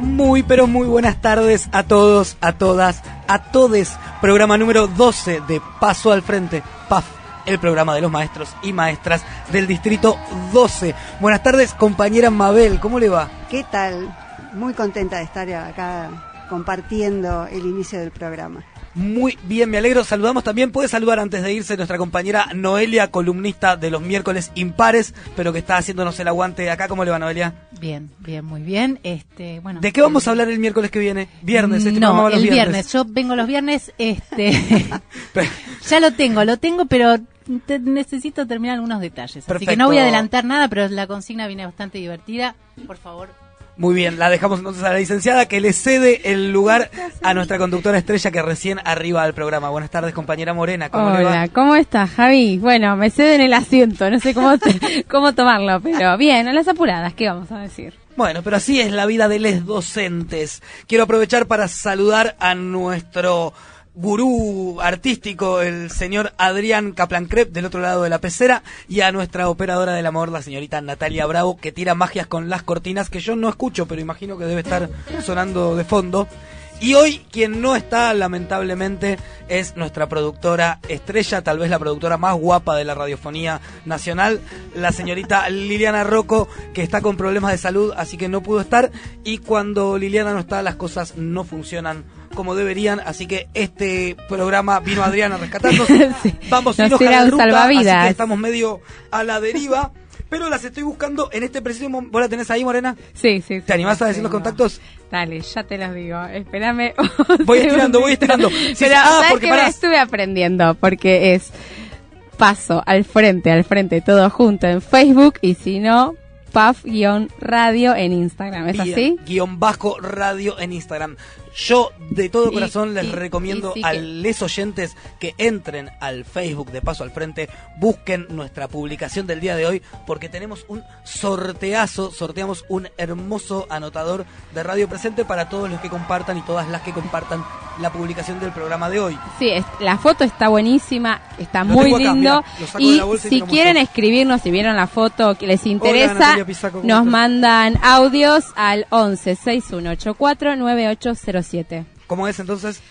Muy, pero muy buenas tardes a todos, a todas, a todes. Programa número 12 de Paso al Frente, PAF, el programa de los maestros y maestras del Distrito 12. Buenas tardes, compañera Mabel, ¿cómo le va? ¿Qué tal? Muy contenta de estar acá compartiendo el inicio del programa. Muy bien, me alegro. Saludamos también, puede saludar antes de irse nuestra compañera Noelia, columnista de los miércoles impares, pero que está haciéndonos el aguante acá. ¿Cómo le va, Noelia? Bien, bien, muy bien. Este, bueno. ¿De qué vamos a hablar el miércoles que viene? Viernes, este no, el viernes. Yo vengo los viernes, este, ya lo tengo, lo tengo, pero necesito terminar algunos detalles. Así que no voy a adelantar nada, pero la consigna viene bastante divertida. Por favor, muy bien, la dejamos entonces a la licenciada que le cede el lugar a nuestra conductora estrella que recién arriba al programa. Buenas tardes, compañera Morena. ¿Cómo Hola, ¿cómo estás, Javi? Bueno, me cede en el asiento, no sé cómo, cómo tomarlo, pero bien, a las apuradas, ¿qué vamos a decir? Bueno, pero así es la vida de les docentes. Quiero aprovechar para saludar a nuestro gurú artístico, el señor Adrián Kaplancrep, del otro lado de la pecera, y a nuestra operadora del amor, la señorita Natalia Bravo, que tira magias con las cortinas, que yo no escucho, pero imagino que debe estar sonando de fondo. Y hoy quien no está, lamentablemente, es nuestra productora estrella, tal vez la productora más guapa de la radiofonía nacional, la señorita Liliana Rocco, que está con problemas de salud, así que no pudo estar. Y cuando Liliana no está, las cosas no funcionan como deberían, así que este programa vino Adriana rescatando. Vamos a irnos a la así que estamos medio a la deriva. Pero las estoy buscando en este preciso momento. ¿Vos la tenés ahí, Morena? Sí, sí. ¿Te animás a decir los contactos? Dale, ya te los digo. Espérame. Voy estirando, voy estirando. Pero, ah, porque me estuve aprendiendo, porque es paso al frente, al frente, todo junto en Facebook y si no, PAF-radio en Instagram, ¿es así? Guión bajo radio en Instagram. Yo de todo corazón les recomiendo a los oyentes que entren al Facebook de Paso al Frente, busquen nuestra publicación del día de hoy, porque tenemos un sorteazo, sorteamos un hermoso anotador de radio presente para todos los que compartan y todas las que compartan la publicación del programa de hoy. Sí, la foto está buenísima, está muy lindo. y si quieren escribirnos, si vieron la foto que les interesa, nos mandan audios al 11 6184 9807 ¿Cómo es entonces?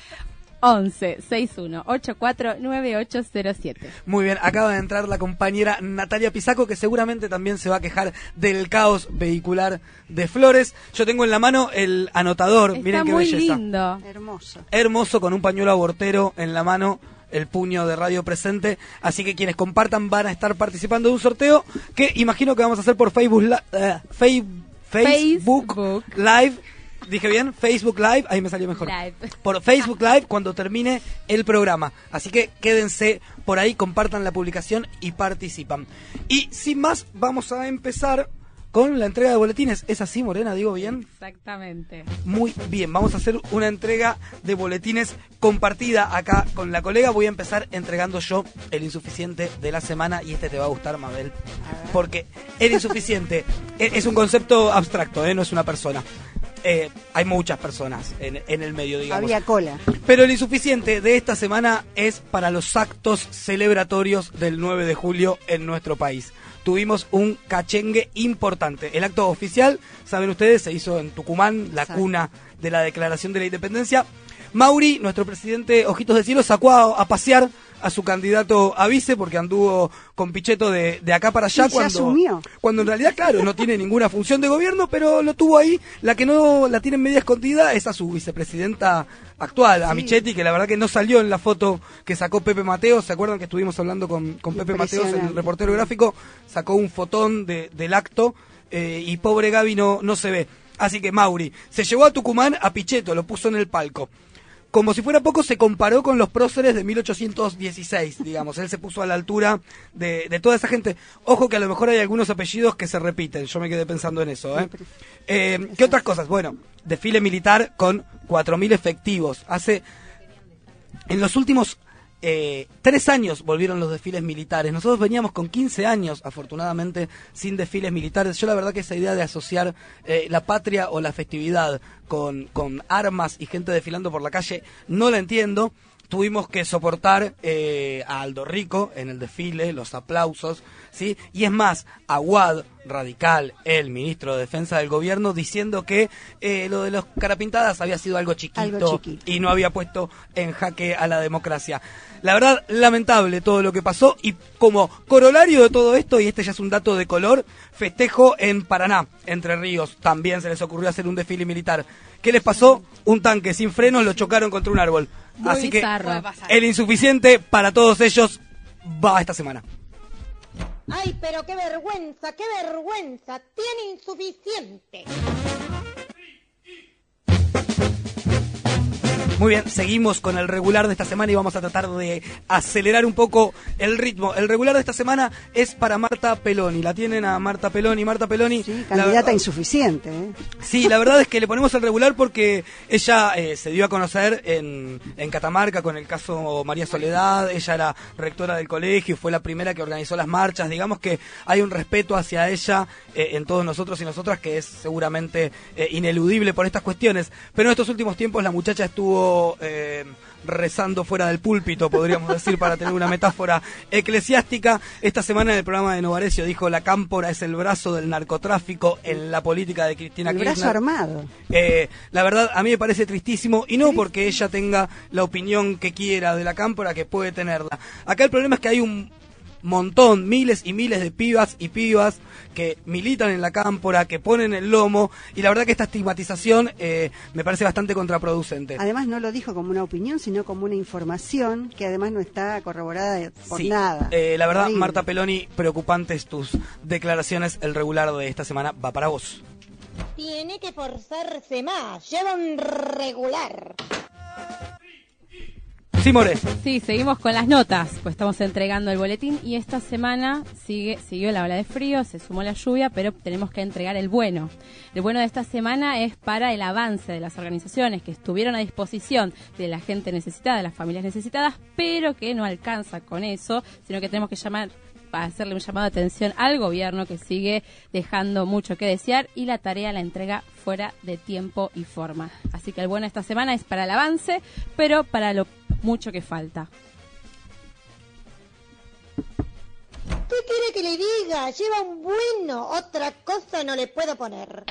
11 61 84 9807. Muy bien, acaba de entrar la compañera Natalia Pisaco que seguramente también se va a quejar del caos vehicular de Flores. Yo tengo en la mano el anotador, miren qué muy belleza. lindo. Hermoso. Hermoso con un pañuelo abortero en la mano el puño de radio presente, así que quienes compartan van a estar participando de un sorteo que imagino que vamos a hacer por Facebook, eh, Facebook Live dije bien, Facebook Live, ahí me salió mejor. Por Facebook Live cuando termine el programa. Así que quédense por ahí, compartan la publicación y participan. Y sin más, vamos a empezar con la entrega de boletines. ¿Es así, Morena? ¿Digo bien? Exactamente. Muy bien, vamos a hacer una entrega de boletines compartida acá con la colega. Voy a empezar entregando yo el insuficiente de la semana y este te va a gustar, Mabel. Porque el insuficiente es un concepto abstracto, ¿eh? no es una persona. Eh, hay muchas personas en, en, el medio, digamos. Había cola. Pero el insuficiente de esta semana es para los actos celebratorios del 9 de julio en nuestro país. Tuvimos un cachengue importante. El acto oficial, saben ustedes, se hizo en Tucumán, la cuna de la Declaración de la Independencia. Mauri, nuestro presidente Ojitos de Cielo, sacó a pasear a su candidato a vice porque anduvo con Pichetto de, de acá para allá cuando, cuando en realidad, claro, no tiene ninguna función de gobierno, pero lo tuvo ahí. La que no la tiene en media escondida es a su vicepresidenta actual, a Michetti, que la verdad que no salió en la foto que sacó Pepe Mateo. ¿Se acuerdan que estuvimos hablando con, con Pepe Mateos, el reportero gráfico? Sacó un fotón de, del acto eh, y pobre Gaby no, no se ve. Así que Mauri se llevó a Tucumán a Pichetto, lo puso en el palco como si fuera poco, se comparó con los próceres de 1816, digamos. Él se puso a la altura de, toda esa gente. Ojo que a lo mejor hay algunos apellidos que se repiten. Yo me quedé pensando en eso. ¿eh? eh qué otras cosas? Bueno, desfile militar con 4.000 efectivos. Hace. En los últimos eh, tres años volvieron los desfiles militares. Nosotros veníamos con 15 años, afortunadamente, sin desfiles militares. Yo la verdad que esa idea de asociar eh, la patria o la festividad con, con armas y gente desfilando por la calle no la entiendo tuvimos que soportar eh, a Aldo Rico en el desfile, los aplausos, ¿sí? Y es más, Aguad, radical, el ministro de Defensa del gobierno, diciendo que eh, lo de los carapintadas había sido algo chiquito, y no había puesto en jaque a la democracia. La verdad, lamentable todo lo que pasó y como corolario de todo esto, y este ya es un dato de color, festejo en Paraná, Entre Ríos, también se les ocurrió hacer un desfile militar. ¿Qué les pasó? Un tanque sin frenos lo chocaron contra un árbol. Así que el insuficiente para todos ellos va esta semana. Ay, pero qué vergüenza, qué vergüenza. Tiene insuficiente. Muy bien, seguimos con el regular de esta semana y vamos a tratar de acelerar un poco el ritmo. El regular de esta semana es para Marta Peloni. La tienen a Marta Peloni. Marta Peloni. Sí, candidata insuficiente. ¿eh? Sí, la verdad es que le ponemos el regular porque ella eh, se dio a conocer en, en Catamarca con el caso María Soledad. Ella era rectora del colegio y fue la primera que organizó las marchas. Digamos que hay un respeto hacia ella eh, en todos nosotros y nosotras que es seguramente ineludible por estas cuestiones. Pero en estos últimos tiempos la muchacha estuvo eh, rezando fuera del púlpito, podríamos decir, para tener una metáfora eclesiástica. Esta semana en el programa de Novarecio dijo la cámpora es el brazo del narcotráfico en la política de Cristina Kirchner. El brazo armado. Eh, la verdad, a mí me parece tristísimo, y no porque ella tenga la opinión que quiera de la cámpora, que puede tenerla. Acá el problema es que hay un montón, miles y miles de pibas y pibas que militan en la cámpora, que ponen el lomo, y la verdad que esta estigmatización eh, me parece bastante contraproducente. Además no lo dijo como una opinión, sino como una información que además no está corroborada por nada. Eh, la verdad, Marta Peloni, preocupantes tus declaraciones, el regular de esta semana va para vos. Tiene que forzarse más, lleva un regular. Sí, More. Sí, seguimos con las notas, pues estamos entregando el boletín y esta semana sigue siguió la ola de frío, se sumó la lluvia, pero tenemos que entregar el bueno. El bueno de esta semana es para el avance de las organizaciones que estuvieron a disposición de la gente necesitada, de las familias necesitadas, pero que no alcanza con eso, sino que tenemos que llamar para hacerle un llamado de atención al gobierno que sigue dejando mucho que desear y la tarea la entrega fuera de tiempo y forma. Así que el bueno esta semana es para el avance, pero para lo mucho que falta. ¿Qué quiere que le diga? Lleva un bueno, otra cosa no le puedo poner.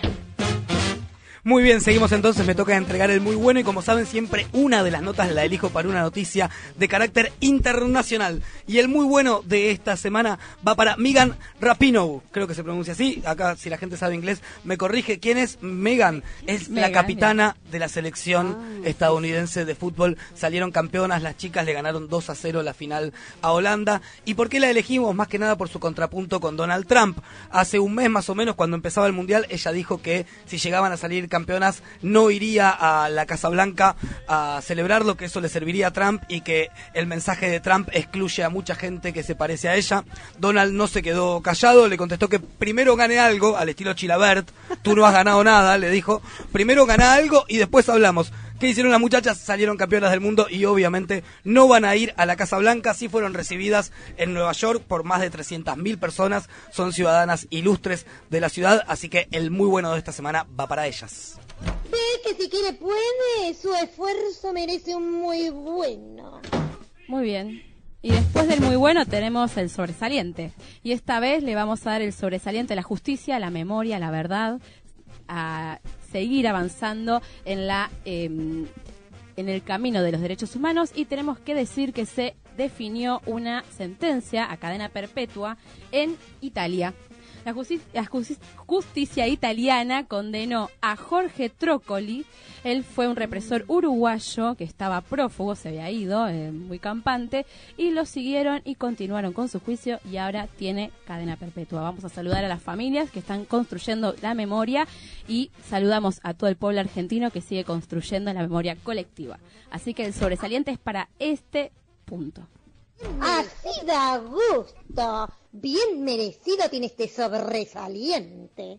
Muy bien, seguimos entonces, me toca entregar el muy bueno y como saben siempre una de las notas la elijo para una noticia de carácter internacional. Y el muy bueno de esta semana va para Megan Rapinoe, creo que se pronuncia así, acá si la gente sabe inglés me corrige, ¿quién es Megan? Es la capitana de la selección ah. estadounidense de fútbol, salieron campeonas, las chicas le ganaron 2 a 0 la final a Holanda. ¿Y por qué la elegimos? Más que nada por su contrapunto con Donald Trump. Hace un mes más o menos, cuando empezaba el Mundial, ella dijo que si llegaban a salir campeonas no iría a la Casa Blanca a celebrarlo, que eso le serviría a Trump y que el mensaje de Trump excluye a mucha gente que se parece a ella. Donald no se quedó callado, le contestó que primero gane algo, al estilo Chilabert, tú no has ganado nada, le dijo, primero gana algo y después hablamos. ¿Qué hicieron las muchachas? Salieron campeonas del mundo y obviamente no van a ir a la Casa Blanca. Sí fueron recibidas en Nueva York por más de 300.000 personas. Son ciudadanas ilustres de la ciudad, así que el muy bueno de esta semana va para ellas. Ve que si quiere puede, su esfuerzo merece un muy bueno. Muy bien. Y después del muy bueno tenemos el sobresaliente. Y esta vez le vamos a dar el sobresaliente a la justicia, la memoria, la verdad, a seguir avanzando en la em, en el camino de los derechos humanos y tenemos que decir que se definió una sentencia a cadena perpetua en Italia la justicia, italiana condenó a Jorge Trócoli. Él fue un represor uruguayo que estaba prófugo, se había ido, eh, muy campante, y lo siguieron y continuaron con su juicio y ahora tiene cadena perpetua. Vamos a saludar a las familias que están construyendo la memoria y saludamos a todo el pueblo argentino que sigue construyendo la memoria colectiva. Así que el sobresaliente es para este punto. Así da gusto. Bien merecido tiene este sobresaliente.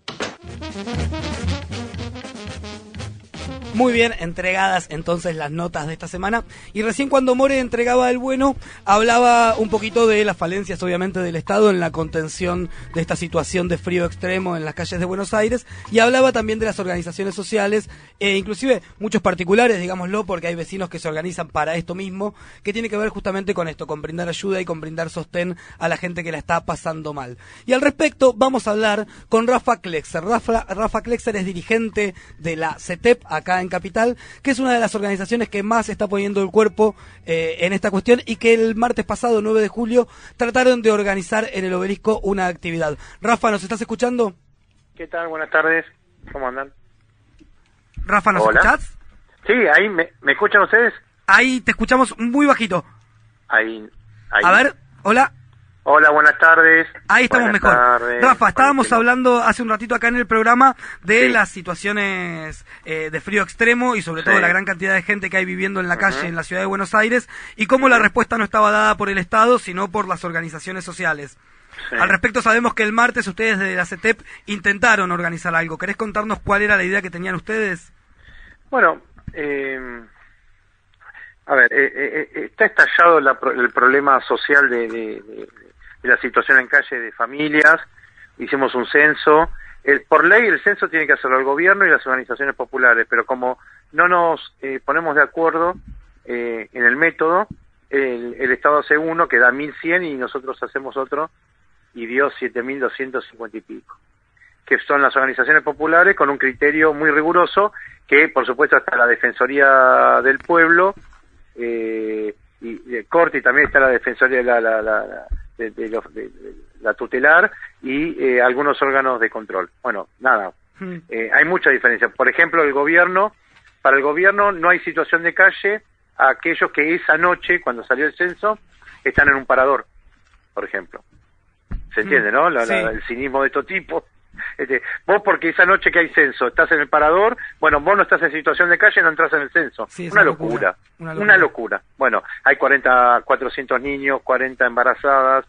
Muy bien, entregadas entonces las notas de esta semana. Y recién cuando More entregaba el bueno, hablaba un poquito de las falencias, obviamente, del Estado en la contención de esta situación de frío extremo en las calles de Buenos Aires. Y hablaba también de las organizaciones sociales, e inclusive muchos particulares, digámoslo, porque hay vecinos que se organizan para esto mismo, que tiene que ver justamente con esto, con brindar ayuda y con brindar sostén a la gente que la está pasando mal. Y al respecto, vamos a hablar con Rafa Klexer. Rafa, Rafa Klexer es dirigente de la CETEP acá en Capital, que es una de las organizaciones que más está poniendo el cuerpo eh, en esta cuestión y que el martes pasado, 9 de julio, trataron de organizar en el obelisco una actividad. Rafa, ¿nos estás escuchando? ¿Qué tal? Buenas tardes. ¿Cómo andan? Rafa, ¿nos escuchás? Sí, ahí me, escuchan ustedes. Ahí te escuchamos muy bajito. Ahí, ahí. A ver, hola. Hola, buenas tardes. Ahí estamos mejor. Rafa, estábamos hablando hace un ratito acá en el programa de las situaciones eh, de frío extremo y sobre todo la gran cantidad de gente que hay viviendo en la calle en la ciudad de Buenos Aires y cómo la respuesta no estaba dada por el Estado, sino por las organizaciones sociales. Al respecto sabemos que el martes ustedes de la CETEP intentaron organizar algo. ¿Querés contarnos cuál era la idea que tenían ustedes? Bueno, eh, a ver, eh, está estallado el problema social de de la situación en calle de familias, hicimos un censo. por ley el censo tiene que hacerlo el gobierno y las organizaciones populares, pero como no nos eh, ponemos de acuerdo eh, en el método, el, el, Estado hace uno que da 1.100 y nosotros hacemos otro y dio 7.250 y pico, que son las organizaciones populares con un criterio muy riguroso que por supuesto está la Defensoría del Pueblo eh, y de Corte y también está la Defensoría, la, la, la, de, la tutelar y eh, algunos órganos de control. Bueno, nada, hmm. eh, hay mucha diferencia. Por ejemplo, el gobierno, para el gobierno no hay situación de calle a aquellos que esa noche, cuando salió el censo, están en un parador, por ejemplo. ¿Se entiende, hmm. no? el cinismo de estos tipos. Este, vos porque esa noche que hay censo estás en el parador, bueno, vos no estás en situación de calle, no entras en el censo. una, locura, una, locura, Bueno, hay 40, 400 niños, 40 embarazadas.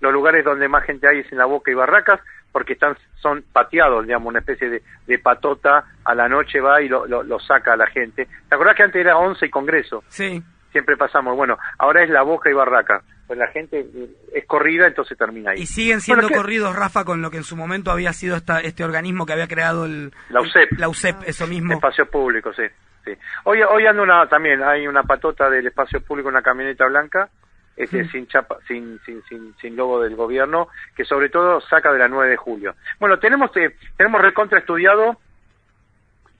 Los lugares donde más gente hay es en la Boca y Barracas, porque están son pateados, digamos, una especie de, de patota a la noche va y lo, lo, saca a la gente. ¿Te acordás que antes era 11 y Congreso? Sí. Siempre pasamos, bueno, ahora es la Boca y Barracas pues la gente es corrida, entonces termina ahí. Y siguen siendo corridos, Rafa, con lo que en su momento había sido esta, este organismo que había creado el, la UCEP. la UCEP, eso mismo. Espacio público, sí. sí. Hoy, hoy anda una, también, hay una patota del espacio público, una camioneta blanca, este, sin, chapa, sin, sin, sin, sin, logo del gobierno, que sobre todo saca de la 9 de julio. Bueno, tenemos, eh, tenemos recontra estudiado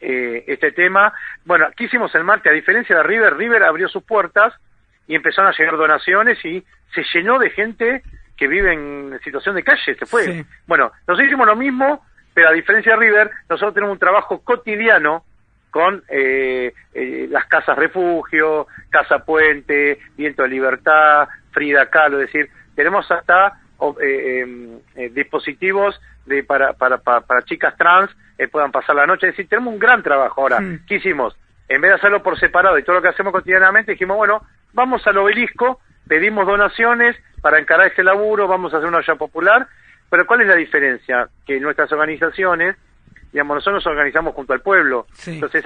eh, este tema. Bueno, ¿qué hicimos el martes? A diferencia de River, River abrió sus puertas y empezaron a llegar donaciones y se llenó de gente que vive en situación de calle, se fue. Bueno, nosotros hicimos lo mismo, pero a diferencia de River, nosotros tenemos un trabajo cotidiano con eh, eh, las casas refugio, casa puente, viento de libertad, Frida Kahlo, es decir, tenemos hasta eh, em, dispositivos de para, para, para, chicas trans puedan pasar la noche, es decir, tenemos un gran trabajo. Ahora, ¿qué hicimos? En vez de hacerlo por separado y todo lo que hacemos cotidianamente, dijimos, bueno, vamos al obelisco, pedimos donaciones para encarar este laburo, vamos a hacer una olla popular, pero ¿cuál es la diferencia? Que nuestras organizaciones, digamos, nosotros nos organizamos junto al pueblo, entonces,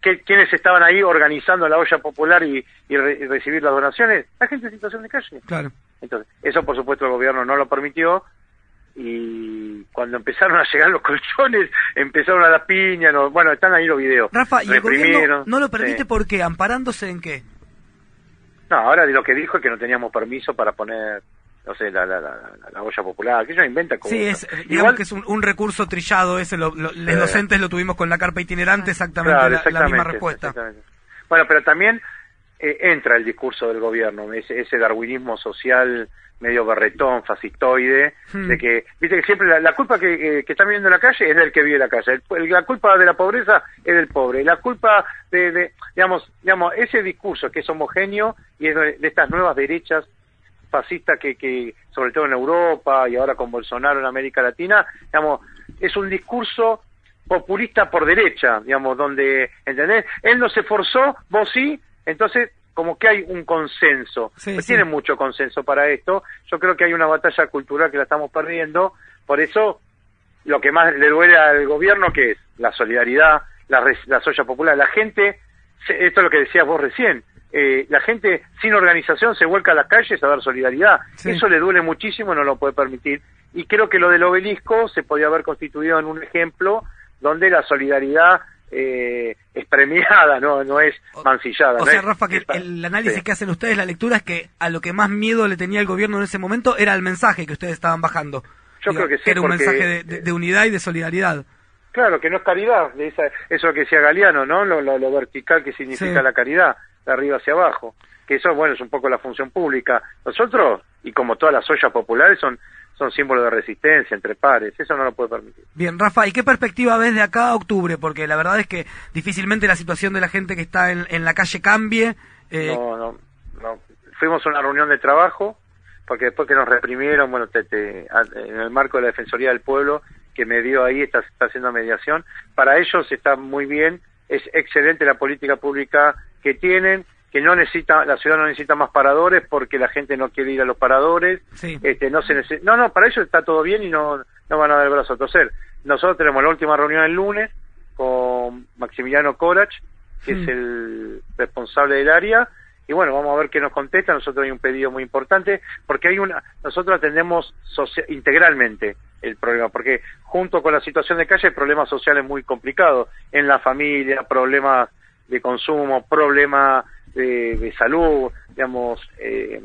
¿quiénes estaban ahí organizando la olla popular y, recibir las donaciones? La gente en situación de calle. Claro. Entonces, eso por supuesto el gobierno no lo permitió, y cuando empezaron a llegar los colchones, empezaron a la piña, bueno, están ahí los videos. Rafa, ¿y el gobierno no lo permite porque ¿Amparándose en qué? No, ahora de lo que dijo es que no teníamos permiso para poner, no sé, la, la, la, olla popular, que ellos inventan como... Sí, es, digamos que es un, recurso trillado ese, los docentes lo tuvimos con la carpa itinerante, exactamente, la, misma respuesta. Bueno, pero también eh, entra el discurso del gobierno, ese, ese darwinismo social medio berretón, fascistoide, hmm. de que, viste que siempre la, culpa que, eh, que están viviendo en la calle es del que vive en la calle, la culpa de la pobreza es del pobre, la culpa de, digamos, digamos, ese discurso que es homogéneo y es de, estas nuevas derechas fascistas que, que, sobre todo en Europa y ahora con Bolsonaro en América Latina, digamos, es un discurso populista por derecha, digamos, donde, ¿entendés? Él no se esforzó, vos sí, entonces como que hay un consenso. Tiene mucho consenso para esto. Yo creo que hay una batalla cultural que la estamos perdiendo. Por eso, lo que más le duele al gobierno, que es la solidaridad, la, la soya popular. La gente, esto es lo que decías vos recién, eh, la gente sin organización se vuelca a las calles a dar solidaridad. Eso le duele muchísimo, no lo puede permitir. Y creo que lo del obelisco se podía haber constituido en un ejemplo donde la solidaridad eh, es premiada, no, no es mancillada. O sea, Rafa, que el análisis que hacen ustedes, la lectura, es que a lo que más miedo le tenía el gobierno en ese momento era el mensaje que ustedes estaban bajando. Yo creo que sí. Era un mensaje de, unidad y de solidaridad. Claro, que no es caridad, eso es lo que decía Galeano, ¿no? Lo, lo, vertical que significa la caridad de arriba hacia abajo, que eso, bueno, es un poco la función pública. Nosotros, y como todas las ollas populares, son son símbolos de resistencia entre pares, eso no lo puede permitir. Bien, Rafa, ¿y qué perspectiva ves de acá a octubre? Porque la verdad es que difícilmente la situación de la gente que está en, la calle cambie. Eh... No, no, no. Fuimos a una reunión de trabajo, porque después que nos reprimieron, bueno, en el marco de la Defensoría del Pueblo, que me dio ahí, está, está haciendo mediación, para ellos está muy bien, es excelente la política pública que tienen, que no necesita, la ciudad no necesita más paradores porque la gente no quiere ir a los paradores, este, no se no, no, para ellos está todo bien y no, no van a dar el brazo a torcer. Nosotros tenemos la última reunión el lunes con Maximiliano Corach, que es hmm. el responsable del área, y bueno, vamos a ver qué nos contesta. Nosotros hay un pedido muy importante, porque hay una, nosotros atendemos integralmente el problema, porque junto con la situación de calle hay problemas sociales muy complicados, en la familia, problemas de consumo, problemas de, salud, digamos, eh,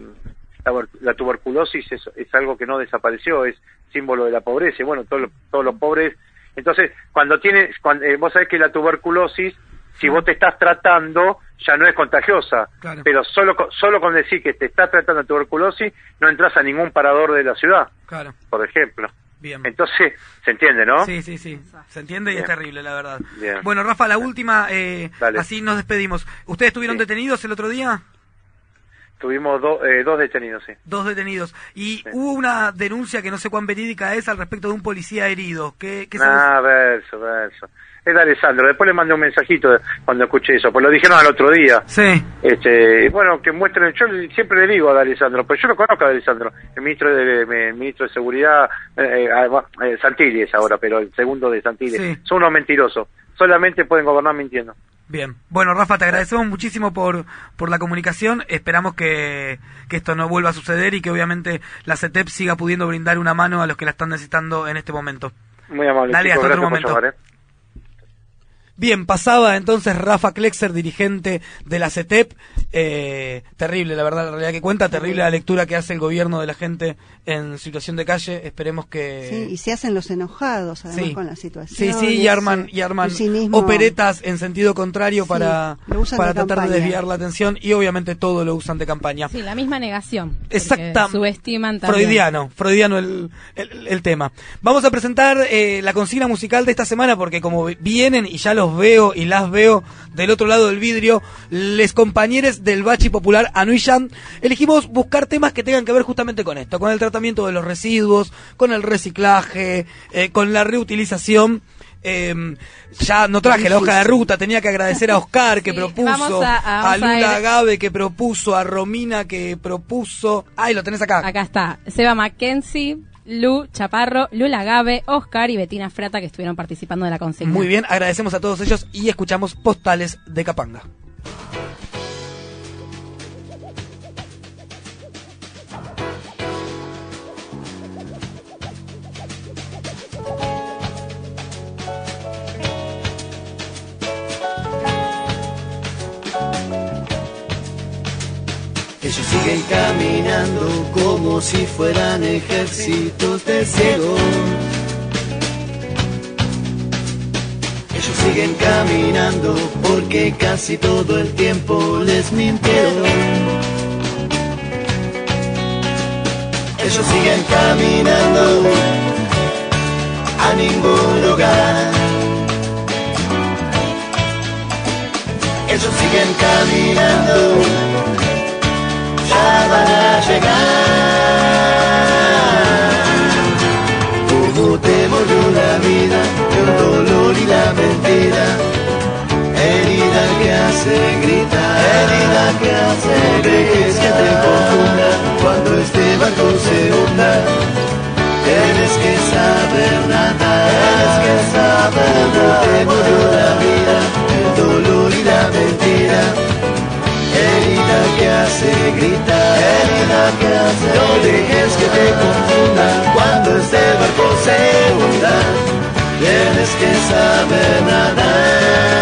la, tuberculosis es, es, algo que no desapareció, es símbolo de la pobreza, y bueno, todos todos los pobres, entonces, cuando tienes, cuando, eh, vos sabés que la tuberculosis, si vos te estás tratando, ya no es contagiosa, pero solo, solo con decir que te estás tratando de tuberculosis, no entras a ningún parador de la ciudad, claro. por ejemplo. Bien. Entonces, se entiende, ¿no? Sí, sí, sí. Se entiende y es terrible, la verdad. Bueno, Rafa, la última, eh, así nos despedimos. ¿Ustedes estuvieron detenidos el otro día? Tuvimos eh, dos detenidos, sí. Dos detenidos. Y hubo una denuncia que no sé cuán verídica es al respecto de un policía herido. ¿Qué, qué ah, verso, verso es de Alessandro. Después le mandé un mensajito cuando escuché eso, pues lo dijeron al otro día. Sí. Este, bueno, que muestren, yo siempre le digo a Alessandro, pues yo lo conozco a Alessandro, el ministro de, ministro de Seguridad, eh, eh, eh, Santilli es ahora, pero el segundo de Santilli. Son unos mentirosos, solamente pueden gobernar mintiendo. Bien. Bueno, Rafa, te agradecemos muchísimo por, por la comunicación. Esperamos que, que esto no vuelva a suceder y que obviamente la CETEP siga pudiendo brindar una mano a los que la están necesitando en este momento. Muy amable. Dale, hasta otro momento. Bien, pasaba entonces Rafa Klexer, dirigente de la CETEP. Eh, terrible, la verdad, la realidad que cuenta, terrible la lectura que hace el gobierno de la gente en situación de calle. Esperemos que. Sí, y se hacen los enojados, además, con la situación. Sí, sí, y arman, y arman operetas en sentido contrario para, para tratar de desviar la atención y obviamente todo lo usan de campaña. Sí, la misma negación. Exactamente. Subestiman también. Freudiano, freudiano el, el, tema. Vamos a presentar eh, la consigna musical de esta semana porque como vienen y ya los veo y las veo del otro lado del vidrio, les compañeros del Bachi Popular Anuishan, elegimos buscar temas que tengan que ver justamente con esto, con el tratamiento de los residuos, con el reciclaje, eh, con la reutilización. Em, ya no traje la hoja de ruta, tenía que agradecer a Oscar que propuso, a, Lula Agave que propuso, a Romina que propuso. Ay, lo tenés acá. Acá está. Seba Mackenzie, Lu Chaparro, Lula Gabe, Oscar y Betina Frata que estuvieron participando de la consigna. Muy bien, agradecemos a todos ellos y escuchamos postales de Capanga. Siguen caminando como si fueran ejércitos de ciegos. Ellos siguen caminando porque casi todo el tiempo les mintieron. Ellos siguen caminando a ningún lugar. Ellos siguen caminando ya a llegar. Como te volvió la vida, el dolor y la mentira. Herida que hace gritar, herida que hace dejes que te confunda cuando este barco se hunda. Tienes que saber nada, tienes que saber nada. Te murió la vida gritar. Herida que hace, no dejes que te confundan cuando este barco se hunda. Tienes que saber nadar.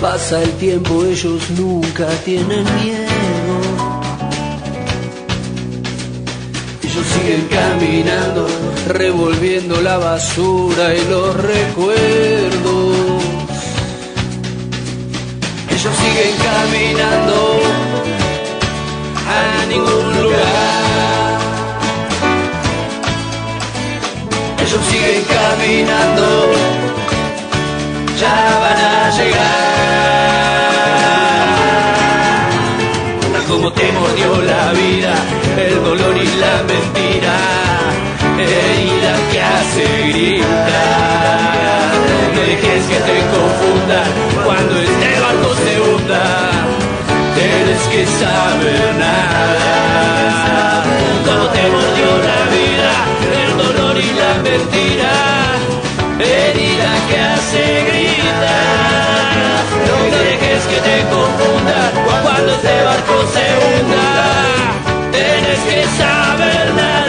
Pasa el tiempo, ellos nunca tienen miedo. Siguen caminando, revolviendo la basura y los recuerdos. Ellos siguen caminando a ningún lugar. Ellos siguen caminando, ya van a llegar. Como te mordió la vida, el dolor y la mentira, herida que hace gritar. No dejes que te confunda cuando este barco se hunda, tienes que saber nada. Como te mordió la vida, el dolor y la mentira, herida que hace gritar. No dejes que te confunda cuando este barco se tienes que saber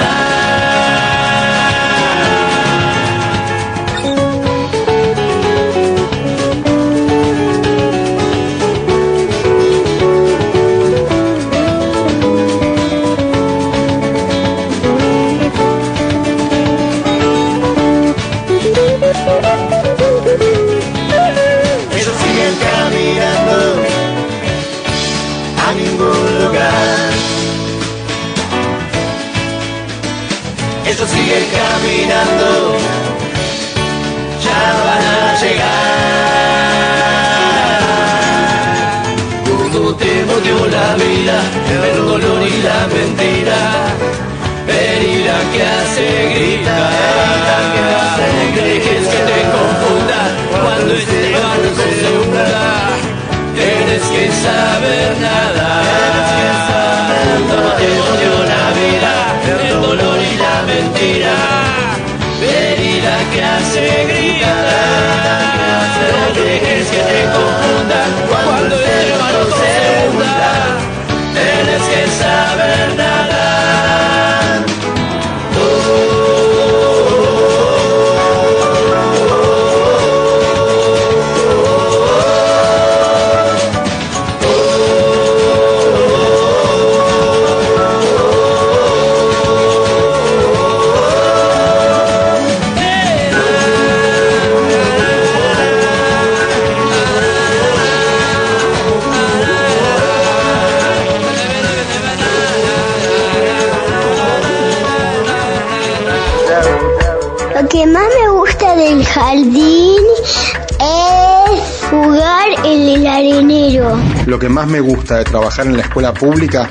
de trabajar en la escuela pública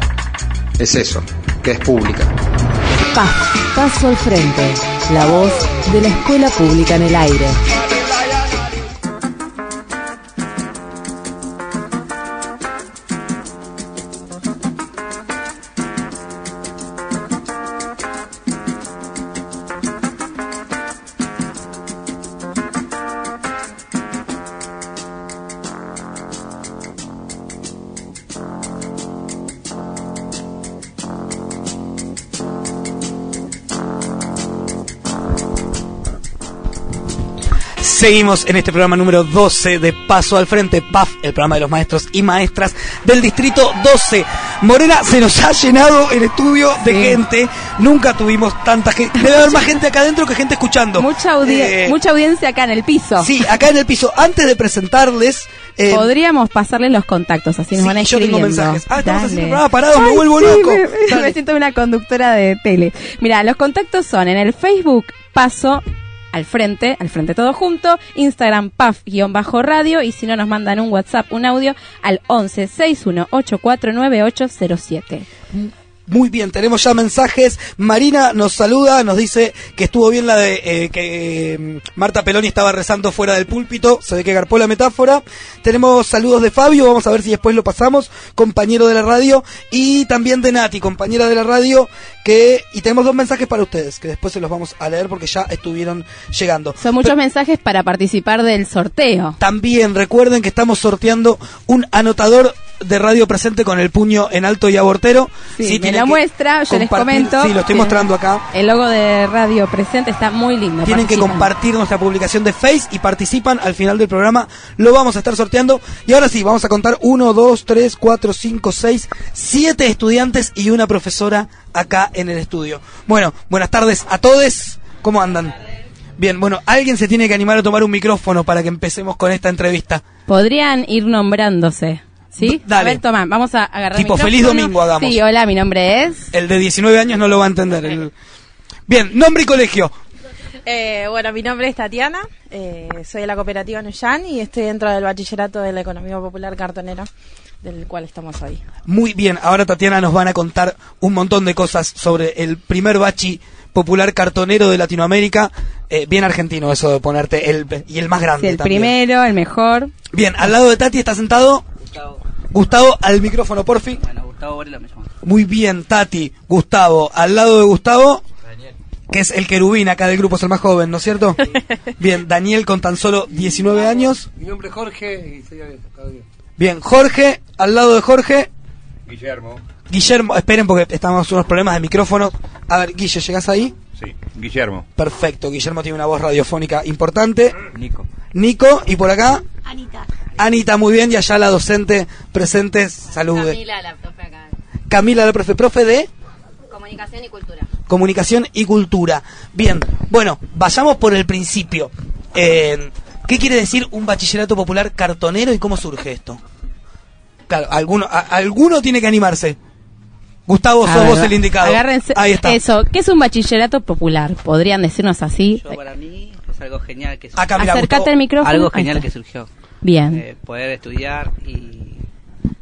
es eso, que es pública. paso al frente, la voz de la escuela pública en el aire. Seguimos en este programa número 12 de Paso al Frente, PAF, el programa de los maestros y maestras del Distrito 12. Morena, se nos ha llenado el estudio de gente. Nunca tuvimos tanta gente. Debe haber más gente acá adentro que gente escuchando. Mucha, eh, mucha audiencia acá en el piso. Sí, acá en el piso. Antes de presentarles... Eh, Podríamos pasarles los contactos, así nos van a Yo tengo mensajes. Ah, estamos haciendo el programa parado, me vuelvo loco. Me, me siento una conductora de tele. Mira, los contactos son en el Facebook Paso al frente, al frente todo junto, Instagram paf-radio y si no nos mandan un WhatsApp, un audio al 11 61 849807. Muy bien, tenemos ya mensajes. Marina nos saluda, nos dice que estuvo bien la de eh, que mm, Marta Peloni estaba rezando fuera del púlpito. Se ve que garpó la metáfora. Tenemos saludos de Fabio, vamos a ver si después lo pasamos, compañero de la radio. Y también de Nati, compañera de la radio. que Y tenemos dos mensajes para ustedes, que después se los vamos a leer porque ya estuvieron llegando. Son muchos mensajes para participar del sorteo. También recuerden que estamos sorteando un anotador de radio presente con el puño en alto y abortero. Sí, me la muestra, yo les comento. Sí, lo estoy mostrando acá. El logo de radio presente está muy lindo. Tienen que compartir nuestra publicación de Face y participan al final del programa. Lo vamos a estar sorteando. Y ahora sí, vamos a contar 1, 2, 3, 4, 5, 6, 7 estudiantes y una profesora acá en el estudio. Bueno, buenas tardes a todos. ¿Cómo andan? Bien, bueno, alguien se tiene que animar a tomar un micrófono para que empecemos con esta entrevista. Podrían ir nombrándose. ¿Sí? Dale. A ver, toma, vamos a agarrar Tipo, feliz domingo hagamos. Sí, hola, mi nombre es... El de 19 años no lo va a entender. Bien, nombre y colegio. Eh, bueno, mi nombre es Tatiana, eh, soy de la cooperativa Nuyan y estoy dentro del bachillerato de la economía popular cartonera, del cual estamos hoy. Muy bien, ahora Tatiana nos van a contar un montón de cosas sobre el primer bachi popular cartonero de Latinoamérica. Eh, bien argentino eso de ponerte el y el más grande. Sí, el primero, el mejor. Bien, al lado de Tati está sentado Gustavo. Gustavo, al micrófono, porfi. Bueno, Gustavo Varela me llama. Muy bien, Tati, Gustavo. Al lado de Gustavo, que es el querubín acá del grupo, es el más joven, ¿no es cierto? bien, Daniel con tan solo 19 años. Mi nombre es Jorge y soy Bien, Jorge, al lado de Jorge. Guillermo. Guillermo, esperen porque estamos unos problemas de micrófono. A ver, Guille, ¿llegás ahí? Sí, Guillermo. Perfecto, Guillermo tiene una voz radiofónica importante. Nico. Nico, y por acá. Anita. Anita, muy bien, y allá la docente presente, salude. Camila, la profe acá. Camila, la profe, profe de Comunicación y Cultura. Comunicación y Cultura. Bien, bueno, vayamos por el principio. Eh, ¿Qué quiere decir un bachillerato popular cartonero y cómo surge esto? Claro, alguno, alguno tiene que animarse. Gustavo, sos vos el indicado. Agárrense. Ahí está. Eso, ¿qué es un bachillerato popular? ¿Podrían decirnos así? Yo para mí es algo genial que Acá, mira, Acercate Gustavo. al micrófono. algo genial que surgió. Bien. Eh, poder estudiar y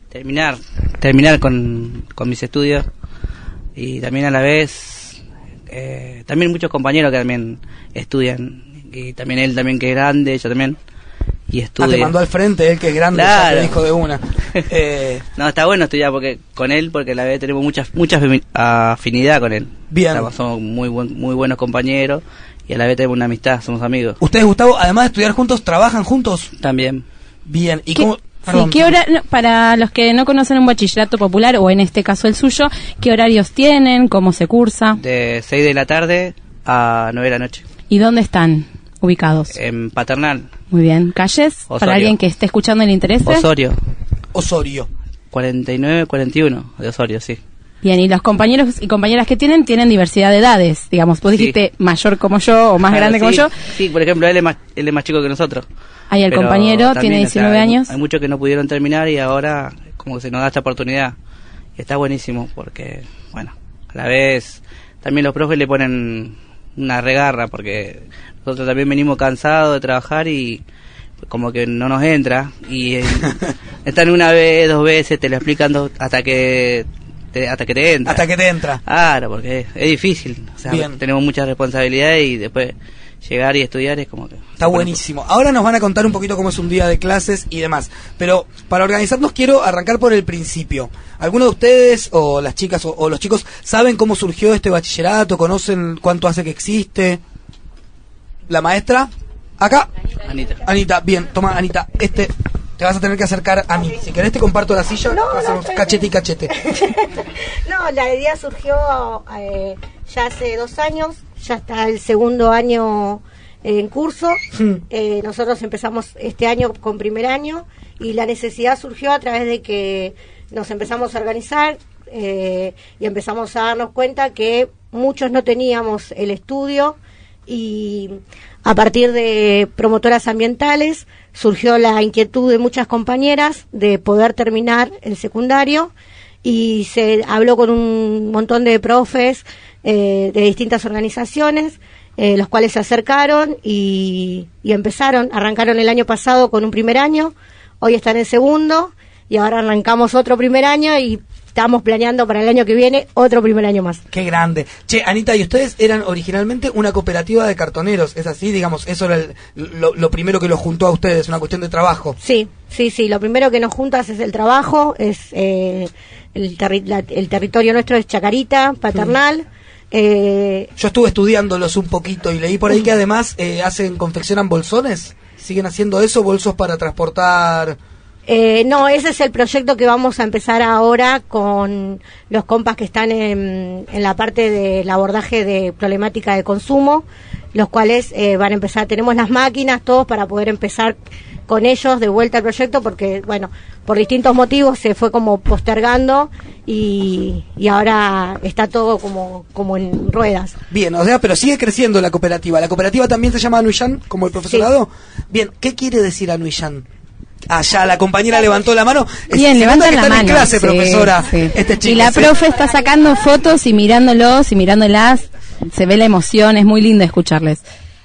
terminar, terminar con, con mis estudios y también a la vez eh, también muchos compañeros que también estudian y también él también que es grande, yo también y Ah, estudia. te mandó al frente, él que es grande, Claro. ya te dijo de una. Eh, No, está bueno estudiar porque con él, porque a la vez tenemos mucha, mucha afinidad con él. Bien. Estamos- somos muy, buen- muy buenos compañeros y a la vez tenemos una amistad, somos amigos. Ustedes, Gustavo, además de estudiar juntos, trabajan juntos. También. Bien, ¿y ¿Qué- cómo? ¿qué hora- no, para los que no conocen un bachillerato popular, o en este caso el suyo, ¿qué horarios tienen? ¿Cómo se cursa? De 6 de la tarde a 9 de la noche. ¿Y dónde están ubicados? En Paternal, Muy bien. ¿Calles? Osorio. Para alguien que esté escuchando y le interese. Osorio. Osorio. 49-41 de Osorio, sí. Bien, y los compañeros y compañeras que tienen tienen diversidad de edades, digamos. Vos Sí. dijiste mayor como yo o más Claro, grande como yo. Sí, por ejemplo, él es más, él es más chico que nosotros. Ahí el Pero compañero también, tiene o sea, 19 hay- años. Hay muchos que no pudieron terminar y ahora como que se nos da esta oportunidad. Y está buenísimo porque, bueno, a la vez también los profes le ponen una regarra porque nosotros también venimos cansados de trabajar y como que no nos entra y eh, están una vez, dos veces, te lo explican dos- hasta que te, hasta que te entra. Hasta que te entra. Claro, porque es, es difícil. O sea, Bien. tenemos muchas responsabilidades y después llegar y estudiar es como que... Está buenísimo. Ahora nos van a contar un poquito cómo es un día de clases y demás. Pero para organizarnos quiero arrancar por el principio. ¿Alguno de ustedes, o las chicas, o, o los chicos, saben cómo surgió este bachillerato? ¿Conocen cuánto hace que existe? ¿La maestra? Acá. Anita. Anita, bien, toma Anita, este te vas a tener que acercar a mí. Si querés te comparto la silla, hacemos cachete y cachete. No, la idea surgió eh, ya hace dos años, ya está el segundo año en curso. Eh, nosotros empezamos este año con primer año y la necesidad surgió a través de que nos empezamos a organizar eh, y empezamos a darnos cuenta que muchos no teníamos el estudio y a partir de promotoras ambientales surgió la inquietud de muchas compañeras de poder terminar el secundario y se habló con un montón de profes eh, de distintas organizaciones, eh, los cuales se acercaron y, y empezaron, arrancaron el año pasado con un primer año, hoy están en segundo y ahora arrancamos otro primer año y estamos planeando para el año que viene otro primer año más. Qué grande. Che, Anita, y ustedes eran originalmente una cooperativa de cartoneros, ¿es así? Digamos, eso era lo, primero que los juntó a ustedes, una cuestión de trabajo. Sí, sí, sí, lo primero que nos juntas es el trabajo, es eh, el, el, territorio nuestro es Chacarita, paternal. Eh, Yo estuve estudiándolos un poquito y leí por ahí que además eh, hacen, confeccionan bolsones. ¿Siguen haciendo eso? ¿Bolsos para transportar? Eh, no, ese es el proyecto que vamos a empezar ahora con los compas que están en, la parte del abordaje de problemática de consumo, los cuales eh, van a empezar, tenemos las máquinas, todos para poder empezar con ellos de vuelta al proyecto, porque, bueno, por distintos motivos se fue como postergando y, ahora está todo como, como en ruedas. Bien, o sea, pero sigue creciendo la cooperativa. ¿La cooperativa también se llama Anuyan, como el profesorado? Bien, ¿qué quiere decir Anuyan? Allá la compañera levantó la mano. Bien, levanta la mano. clase, profesora. Este y la profe está sacando fotos y mirándolos y mirándolas. Se ve la emoción, es muy lindo escucharles.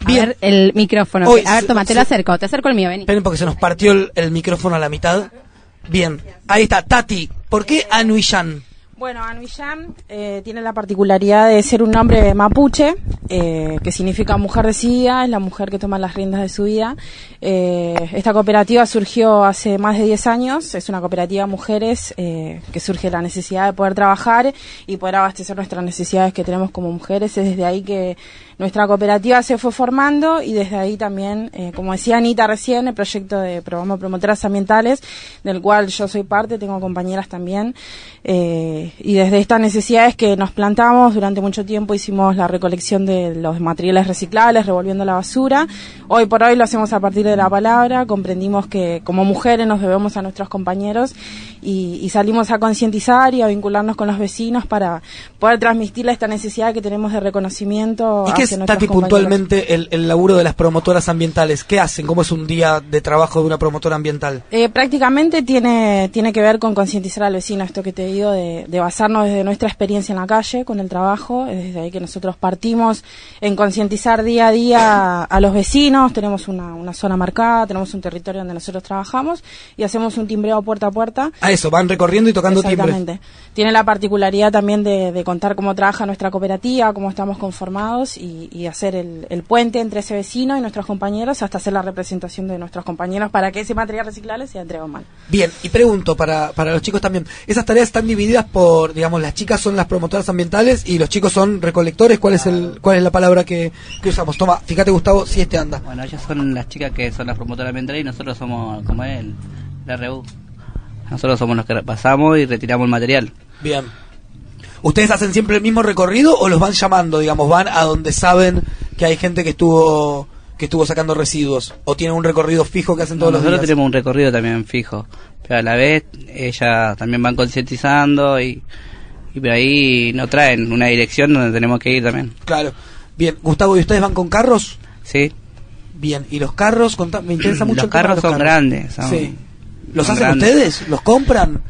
A ver el micrófono. a ver, toma, te lo acerco, te acerco el mío, vení. Esperen porque se nos partió el, micrófono a la mitad. Bien, ahí está, Tati. ¿Por qué Anuishan? Bueno, Anuisham eh, tiene la particularidad de ser un nombre mapuche, eh, que significa mujer decidida, es la mujer que toma las riendas de su vida. Eh, esta cooperativa surgió hace más de 10 años, es una cooperativa de mujeres eh, que surge la necesidad de poder trabajar y poder abastecer nuestras necesidades que tenemos como mujeres. Es desde ahí que nuestra cooperativa se fue formando y desde ahí también, como decía Anita recién, el proyecto de programa promotoras ambientales, del cual yo soy parte, tengo compañeras también. Eh, y desde estas necesidades que nos plantamos durante mucho tiempo hicimos la recolección de los materiales reciclables, revolviendo la basura. Hoy por hoy lo hacemos a partir de la palabra, comprendimos que como mujeres nos debemos a nuestros compañeros y, salimos a concientizar y a vincularnos con los vecinos para poder transmitirle esta necesidad que tenemos de reconocimiento. ¿Y qué es, Tati, puntualmente el, el, laburo de las promotoras ambientales? ¿Qué hacen? ¿Cómo es un día de trabajo de una promotora ambiental? Eh, prácticamente tiene, tiene que ver con concientizar al vecino, esto que te digo, de, de basarnos desde nuestra experiencia en la calle con el trabajo, es desde ahí que nosotros partimos en concientizar día a día a los vecinos, tenemos una, una zona marcada, tenemos un territorio donde nosotros trabajamos y hacemos un timbreo puerta a puerta. A eso, van recorriendo y tocando Exactamente. Tiene la particularidad también de, contar cómo trabaja nuestra cooperativa, cómo estamos conformados y, hacer el, puente entre ese vecino y nuestros compañeros hasta hacer la representación de nuestros compañeros para que ese material reciclable sea entregado mal. Bien, y pregunto para, para los chicos también, ¿esas tareas están divididas por, digamos, las chicas son las promotoras ambientales y los chicos son recolectores? ¿Cuál es el cuál es la palabra que, que usamos? Toma, fíjate Gustavo, si este anda. Bueno, ellas son las chicas que son las promotoras ambientales y nosotros somos, como él, la RU. Nosotros somos los que pasamos y retiramos el material. Bien. ¿Ustedes hacen siempre el mismo recorrido o los van llamando, digamos, van a donde saben que hay gente que estuvo que estuvo sacando residuos o tienen un recorrido fijo que hacen todos los días? Nosotros tenemos un recorrido también fijo, pero a la vez ellas también van concientizando y, y por ahí nos traen una dirección donde tenemos que ir también. Claro. Bien, Gustavo, ¿y ustedes van con carros? Sí. Bien, ¿y los carros? Me interesa mucho los carros son grandes. sí. ¿Los hacen ustedes? ¿Los compran?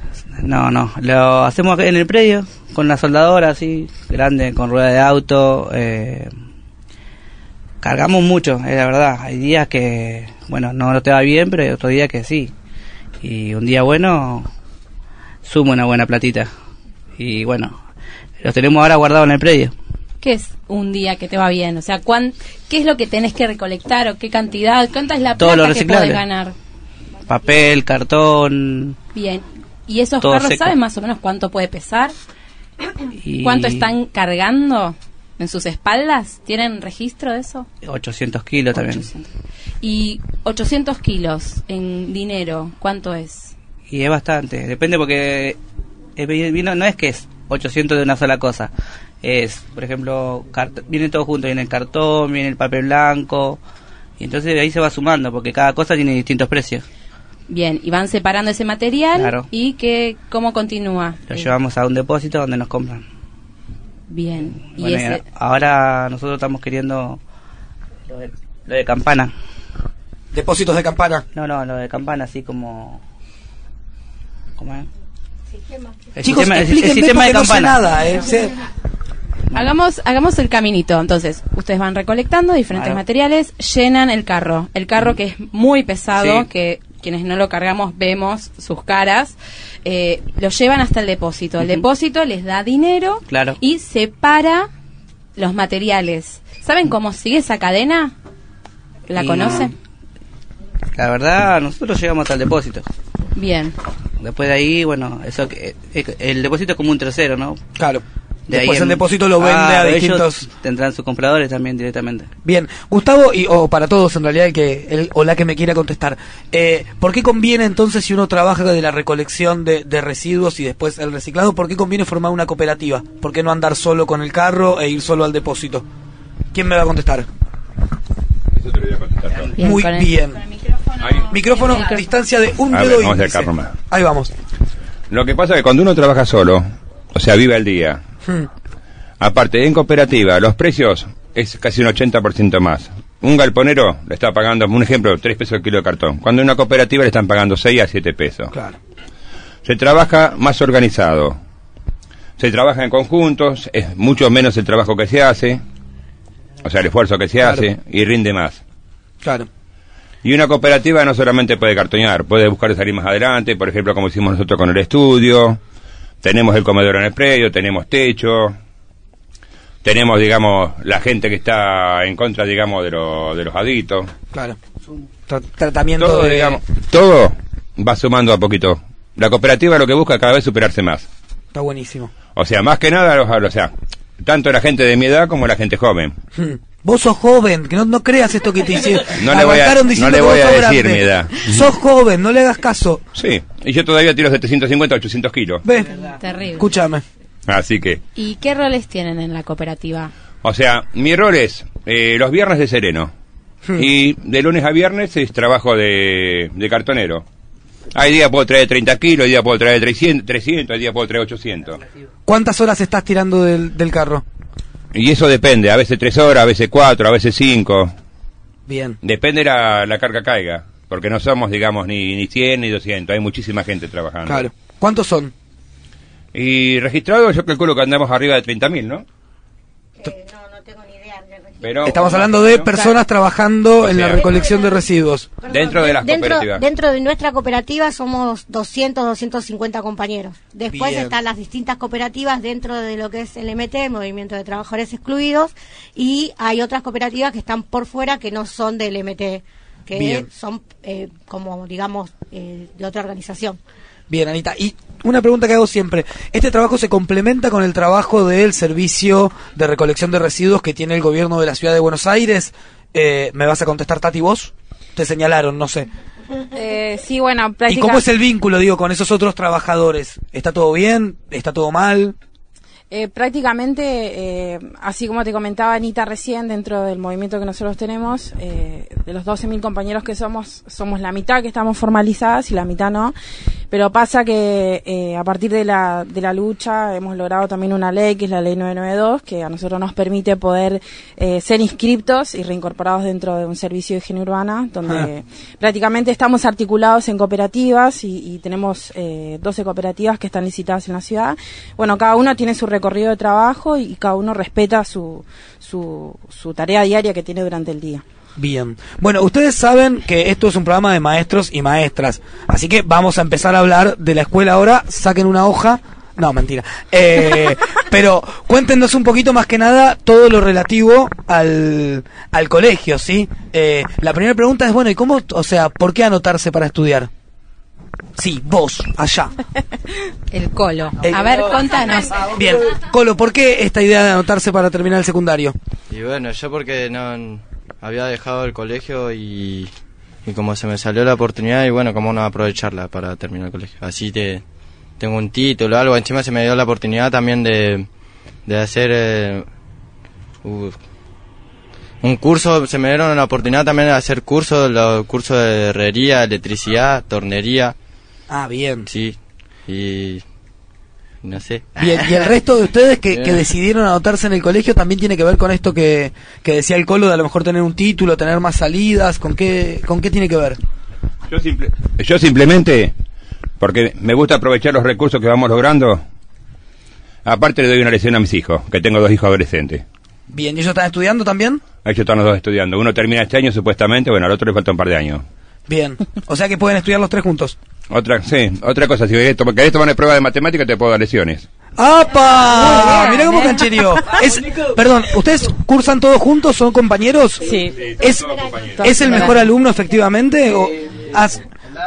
No, no, lo hacemos en el predio, con la soldadora así, grande, con rueda de auto. Eh, cargamos mucho, es la verdad. Hay días que, bueno, no te va bien, pero hay otros días que sí. Y un día bueno, sumo una buena platita. Y bueno, los tenemos ahora guardados en el predio. ¿Qué es un día que te va bien? O sea, ¿qué es lo que tenés que recolectar o qué cantidad? ¿Cuánta es la plata que puedes ganar? Papel, cartón. Bien. ¿Y esos carros saben más o menos cuánto puede pesar? ¿Cuánto están cargando en sus espaldas? ¿Tienen registro de eso? 800 kilos también. ¿Y 800 kilos en dinero, cuánto es? Y es bastante, depende porque vino, no es que es 800 de una sola cosa. Es, por ejemplo, viene todo junto, viene el cartón, viene el papel blanco, y entonces ahí se va sumando porque cada cosa tiene distintos precios. Bien, y van separando ese material y que cómo continúa. Lo llevamos a un depósito donde nos compran. Bien. y ahora nosotros estamos queriendo lo de, campana. ¿Depósitos de campana? No, no, lo de campana así como... ¿Cómo es? El Chicos, sistema, el, sistema de campana. nada, ¿eh? Hagamos, hagamos el caminito. Entonces, ustedes van recolectando diferentes materiales, llenan el carro. El carro que es muy pesado, que quienes no lo cargamos vemos sus caras, eh, lo llevan hasta el depósito. El depósito les da dinero Claro. y separa los materiales. ¿Saben cómo sigue esa cadena? ¿La Y- conocen? La verdad, nosotros llegamos hasta el depósito. Bien. Después de ahí, bueno, eso que, eh, el depósito es como un tercero, ¿no? Claro. De ahí Después en- el depósito lo vende Ah, a ellos distintos... Tendrán sus compradores también directamente. Bien, Gustavo, y, o para todos en realidad, el que, el, o la que me quiera contestar, eh, ¿por qué conviene entonces si uno trabaja de la recolección de, de residuos y después el reciclado, por qué conviene formar una cooperativa? ¿Por qué no andar solo con el carro e ir solo al depósito? ¿Quién me va a contestar? Eso te lo voy a contestar. Bien, Muy con el- bien. Micrófono a distancia de un A ver, dedo de acá nomás. Ahí vamos. Lo que pasa es que cuando uno trabaja solo, o sea, vive al día, Hmm. aparte en cooperativa, los precios es casi un 80% más. Un galponero le está pagando, un ejemplo, 3 pesos el kilo de cartón. Cuando en una cooperativa le están pagando 6 a 7 pesos. Claro. Se trabaja más organizado. Se trabaja en conjuntos, es mucho menos el trabajo que se hace, o sea, el esfuerzo que se Claro. hace, y rinde más. Claro. Y una cooperativa no solamente puede cartonear, puede buscar salir más adelante, por ejemplo, como hicimos nosotros con el estudio, tenemos el comedor en el predio, tenemos techo, tenemos, digamos, la gente que está en contra, digamos, de, lo- de los adictos. Claro. Tra- tratamiento Todo, de... digamos, todo va sumando a poquito. La cooperativa lo que busca es cada vez superarse más. Está buenísimo. O sea, más que nada, los, o sea, tanto la gente de mi edad como la gente joven. Hmm. Vos sos joven, que no, no creas esto que te hicieron. No le voy a- no le voy decir mi edad. Sos joven, no le hagas caso. Sí, y yo todavía tiro 750, 800 kilos. Ve, Terrible. escúchame. Así que, ¿Y qué roles tienen en la cooperativa? o sea, mi rol es eh, los viernes de sereno. Y de lunes a viernes es trabajo de, de cartonero. Hay días puedo traer 30 kilos, hay días puedo traer 300, 300, hay días puedo traer 800. ¿Cuántas horas estás tirando del, del carro? Y eso depende, a veces 3 horas, a veces 4, a veces 5. Bien. Depende la, la carga caiga. Porque no somos, digamos, ni, ni 100 ni 200. Hay muchísima gente trabajando. Claro. ¿Cuántos son? Y registrados yo calculo que andamos arriba de 30.000, ¿no? Pero, Estamos hablando de personas trabajando O en la recolección de residuos. Dentro de las dentro, cooperativas. dentro de nuestra cooperativa somos 200, 250 compañeros. Después Bien. están las distintas cooperativas dentro de lo que es el MT, Movimiento de Trabajadores Excluidos, y hay otras cooperativas que están por fuera que no son del MT, que Bien. son eh, como, digamos, eh, de otra organización. Bien, Anita. Y una pregunta que hago siempre. ¿Este trabajo se complementa con el trabajo del servicio de recolección de residuos que tiene el gobierno de la ciudad de Buenos Aires? Eh, ¿Me vas a contestar, Tati, vos? Te señalaron, no sé. Eh, sí, bueno, ¿Y práctica- cómo es el vínculo, digo, con esos otros trabajadores? ¿Está todo bien? ¿Está todo mal? Eh, prácticamente, eh, así como te comentaba Anita recién, dentro del movimiento que nosotros tenemos, eh, de los 12.000 compañeros que somos, somos la mitad que estamos formalizadas y la mitad no. Pero pasa que eh, a partir de la, de la lucha hemos logrado también una ley, que es la ley 992, que a nosotros nos permite poder eh, ser inscriptos y reincorporados dentro de un servicio de higiene urbana, donde prácticamente estamos articulados en cooperativas y, y tenemos eh, 12 cooperativas que están licitadas en la ciudad. Bueno, cada uno tiene su recorrido de trabajo y cada uno respeta su, su, su tarea diaria que tiene durante el día. Bien. Bueno, ustedes saben que esto es un programa de maestros y maestras. Así que vamos a empezar a hablar de la escuela ahora. Saquen una hoja. No, mentira. Eh, pero cuéntenos un poquito más que nada todo lo relativo al, al colegio, ¿sí? Eh, la primera pregunta es, bueno, ¿y cómo, o sea, por qué anotarse para estudiar? Sí, vos, allá. El colo. El- A ver, contanos. Bien, Colo, ¿por qué esta idea de anotarse para terminar el secundario? Y bueno, yo porque no había dejado el colegio y, y como se me salió la oportunidad y bueno, cómo no aprovecharla para terminar el colegio. Así te, tengo un título, algo, encima se me dio la oportunidad también de, de hacer eh, uh, un curso, se me dieron la oportunidad también de hacer cursos, los cursos de herrería, electricidad, tornería. Ah, bien. Sí, y no sé. Bien, y el resto de ustedes que, que Bien. decidieron anotarse en el colegio también tiene que ver con esto que, que decía el Colo de a lo mejor tener un título, tener más salidas, ¿con qué, con qué tiene que ver? Yo, simple- yo simplemente, porque me gusta aprovechar los recursos que vamos logrando, aparte le doy una lección a mis hijos, que tengo dos hijos adolescentes. Bien, ¿y ellos están estudiando también? Ellos están los dos estudiando. Uno termina este año supuestamente, bueno, al otro le falta un par de años. Bien, o sea que pueden estudiar los tres juntos. Otra, sí, otra cosa, si querés tomar, una prueba de matemática te puedo dar lesiones. ¡Apa! Mira cómo cancherío. Es, perdón, ¿ustedes cursan todos juntos? ¿Son compañeros? Sí. ¿Es, ¿es el mejor alumno efectivamente? ¿O has,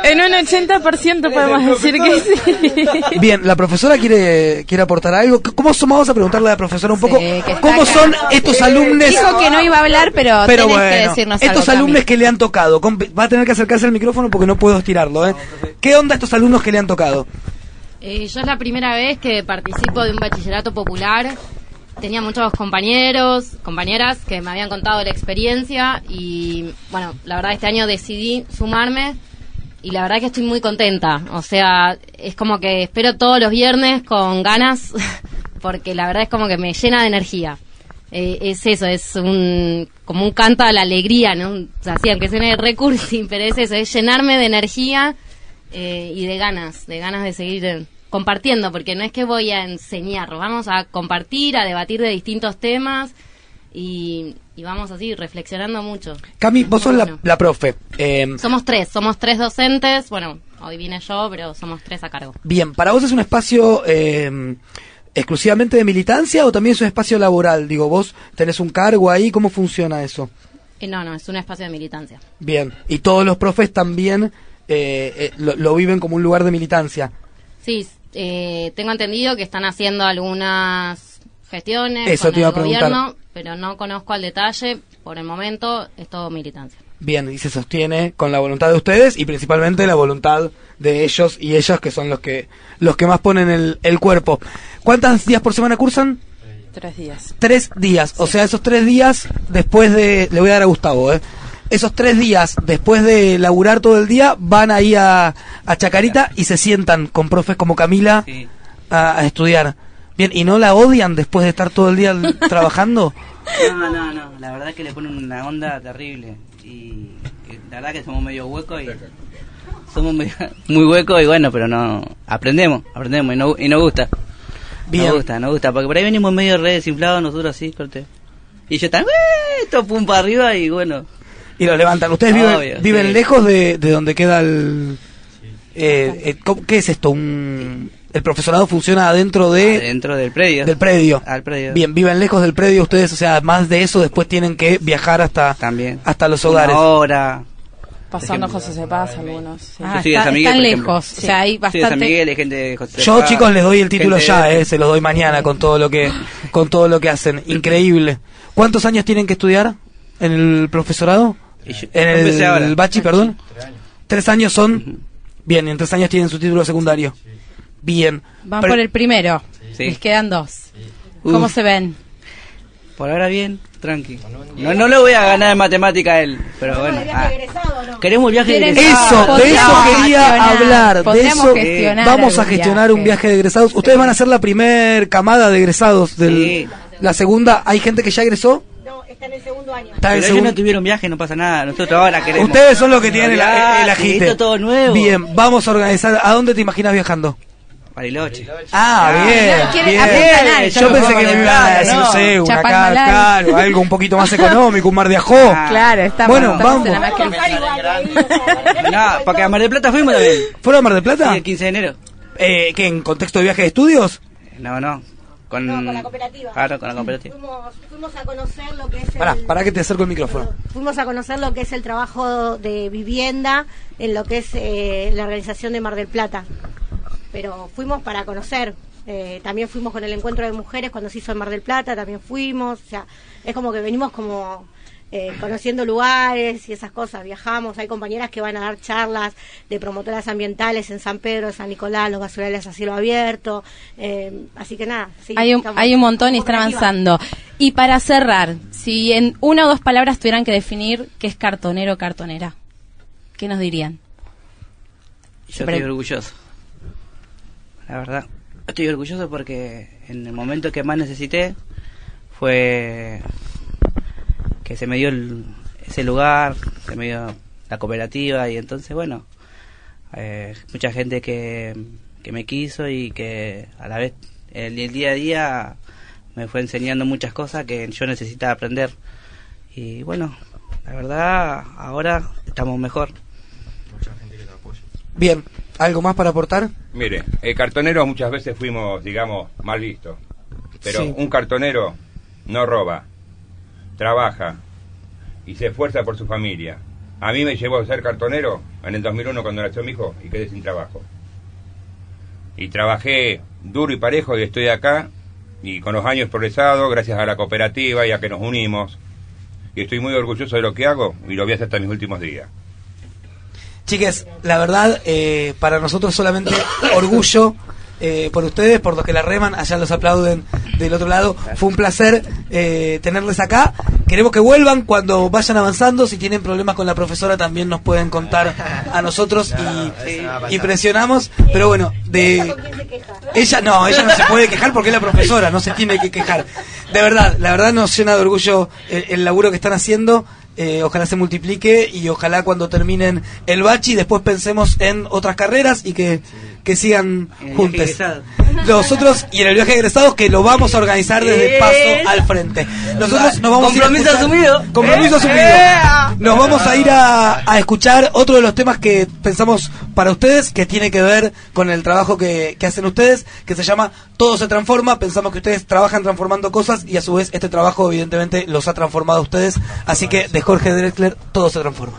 en un 80% podemos decir que sí. Bien, la profesora quiere quiere aportar algo. ¿Cómo somos? Vamos a preguntarle a la profesora un poco cómo son estos alumnos. Dijo que no iba a hablar, pero, pero bueno, que decirnos estos alumnos que le han tocado. Va a tener que acercarse al micrófono porque no puedo estirarlo. ¿eh? ¿Qué onda estos alumnos que le han tocado? Eh, yo es la primera vez que participo de un bachillerato popular. Tenía muchos compañeros, compañeras que me habían contado la experiencia y bueno, la verdad este año decidí sumarme y la verdad que estoy muy contenta. O sea, es como que espero todos los viernes con ganas, porque la verdad es como que me llena de energía. Eh, es eso, es un como un canto a la alegría, ¿no? O sea, sí, aunque suene recursi, pero es eso, es llenarme de energía eh, y de ganas, de ganas de seguir compartiendo, porque no es que voy a enseñar, vamos a compartir, a debatir de distintos temas y, vamos así reflexionando mucho. Cami, vos sos la, profe. Em, somos tres, somos tres docentes. Bueno, hoy vine yo, pero somos tres a cargo. Bien, ¿para vos es un espacio em, exclusivamente de militancia o también es un espacio laboral? Digo, vos tenés un cargo ahí, ¿cómo funciona eso? Eh, no, no, es un espacio de militancia. Bien, y todos los profes también eh, eh, lo, viven como un lugar de militancia. Sí, tengo entendido que están haciendo algunas gestiones con el gobierno, pero no conozco al detalle. Por el momento es todo militancia. Bien, y se sostiene con la voluntad de ustedes y principalmente la voluntad de ellos y ellas que son los que los que más ponen el, el cuerpo. ¿Cuántos días por semana cursan? Tres días. Tres días. O sea, esos tres días después de... Le voy a dar a Gustavo, ¿eh? Esos tres días después de laburar todo el día van ahí a, a Chacarita y se sientan con profes como Camila a estudiar. Bien, ¿y no la odian después de estar todo el día trabajando? No, no, no, la verdad es que le ponen una onda terrible y la verdad que somos medio huecos y somos muy huecos y bueno, pero no aprendemos, aprendemos y no y nos gusta. Bien. Nos gusta, nos gusta, porque por ahí venimos medio re desinflados nosotros así, corte. Y yo están, esto pum para arriba y bueno. Y lo levantan. ¿Ustedes viven, viven lejos de, de donde queda el... Eh, eh, ¿Qué es esto? ¿Un, el profesorado funciona dentro de dentro del predio. del predio. Al predio. Bien viven lejos del predio ustedes o sea más de eso después tienen que viajar hasta también. hasta los hogares. ahora pasando José se pasa algunos sí. ah, están lejos. o sea hay bastante gente yo chicos les doy el título ya eh, se los doy mañana con todo lo que con todo lo que hacen. Increíble. Cuántos años tienen que estudiar en el profesorado en el, bachi perdón. Tres años. Son bien en tres años tienen su título secundario bien. Van por el primero. Les quedan dos. ¿Cómo se ven? Por ahora bien, tranqui. No, no le voy a ganar en matemática a él, pero bueno. Ah. Queremos viaje de egresados. Eso, de eso quería hablar. De eso vamos a gestionar un viaje de egresados. Ustedes van a ser la primer camada de egresados del la segunda. ¿Hay gente que ya egresó? No, está en el segundo año. Pero ellos no tuvieron viaje, no pasa nada. Nosotros ahora queremos. Ustedes son los que tienen el, el agite. todo nuevo. Bien, vamos a organizar. ¿A dónde te imaginas viajando? Bariloche. Ah, bien. bien. Yo pensé que me iba a decir, no sé, una claro, algo un poquito más económico, un mar de ajó. Ah. Claro, está Bueno, vamos. No, porque a Mar del Plata fuimos también. ¿Fueron a Mar del Plata? Sí, el 15 de enero. Eh, ¿Qué, en contexto de viaje de estudios? No, no. Con, no, con la cooperativa. Claro, con la cooperativa. Fuimos, fuimos a conocer lo que es Pará, el... para que te acerco el micrófono. Fuimos a conocer lo que es el trabajo de vivienda en lo que es eh, la organización de Mar del Plata pero fuimos para conocer. Eh, también fuimos con el encuentro de mujeres cuando se hizo en Mar del Plata, también fuimos. O sea, es como que venimos como eh, conociendo lugares y esas cosas. Viajamos, hay compañeras que van a dar charlas de promotoras ambientales en San Pedro, San Nicolás, los basurales a cielo abierto. Eh, así que nada. hay, un, hay un montón y están avanzando. Y para cerrar, si en una o dos palabras tuvieran que definir qué es cartonero o cartonera, ¿qué nos dirían? Yo estoy orgulloso la verdad. Estoy orgulloso porque en el momento que más necesité fue que se me dio ese lugar, se me dio la cooperativa y entonces, bueno, eh, mucha gente que, que me quiso y que a la vez el, el día a día me fue enseñando muchas cosas que yo necesitaba aprender. Y bueno, la verdad, ahora estamos mejor. Bien, ¿algo más para aportar? Mire, el cartonero muchas veces fuimos, digamos, mal vistos. Pero un cartonero no roba, trabaja y se esfuerza por su familia. A mí me llevó a ser cartonero en el 2001 cuando nació mi hijo y quedé sin trabajo. Y trabajé duro y parejo y estoy acá y con los años progresado gracias a la cooperativa y a que nos unimos. Y estoy muy orgulloso de lo que hago y lo voy a hacer hasta mis últimos días. Chiques, la verdad, eh, para nosotros solamente orgullo eh, por ustedes, por los que la reman, allá los aplauden del otro lado. Fue un placer eh, tenerles acá. Queremos que vuelvan cuando vayan avanzando. Si tienen problemas con la profesora, también nos pueden contar a nosotros y, presionamos. Pero bueno, de ella no, ella no se puede quejar porque es la profesora, no se tiene que quejar. De verdad, la verdad nos llena de orgullo el laburo que están haciendo. Eh, ojalá se multiplique y ojalá cuando terminen el bachi después pensemos en otras carreras y que, que sigan juntos. Nosotros y en el viaje de egresados que lo vamos a organizar desde paso al frente. Nosotros nos vamos compromiso a asumido. Compromiso asumido. Nos vamos a ir a, a, escuchar otro de los temas que pensamos para ustedes que tiene que ver con el trabajo que, que hacen ustedes, que se llama Todo se transforma. Pensamos que ustedes trabajan transformando cosas y a su vez este trabajo evidentemente los ha transformado a ustedes. Así que de Jorge Drexler, todo se transforma.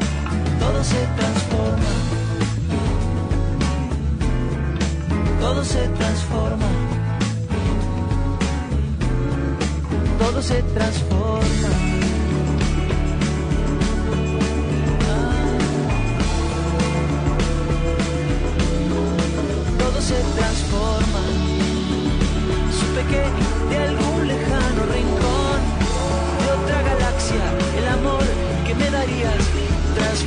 todo se transforma. Todo se transforma. Todo se transforma. se transforma. Supe que de algún lejano rincón de otra galaxia el amor que me darías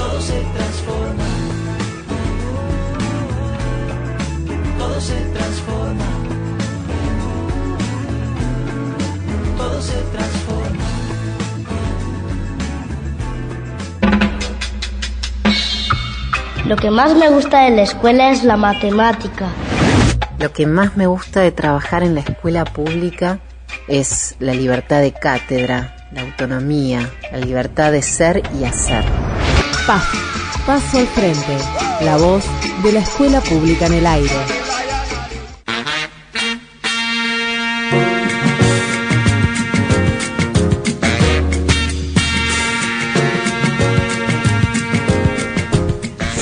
todo se transforma. Todo se transforma. Todo se transforma. Lo que más me gusta de la escuela es la matemática. Lo que más me gusta de trabajar en la escuela pública es la libertad de cátedra, la autonomía, la libertad de ser y hacer. Paz, paso al frente, la voz de la escuela pública en el aire.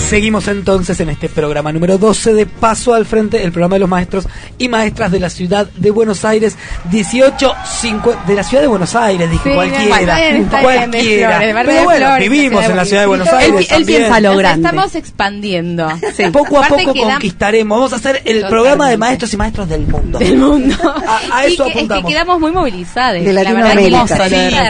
Seguimos entonces en este programa número 12 de Paso al Frente, el programa de los maestros y maestras de la ciudad de Buenos Aires, 18 de la ciudad de Buenos Aires, dije cualquiera, cualquiera. Pero bueno, vivimos en la ciudad de Buenos Aires. Él, piensa lo grande. Estamos expandiendo. Poco a poco conquistaremos. Vamos a hacer el programa de maestros y maestros del mundo. Del mundo. A, eso apuntamos. Es que quedamos muy movilizados. De Latinoamérica.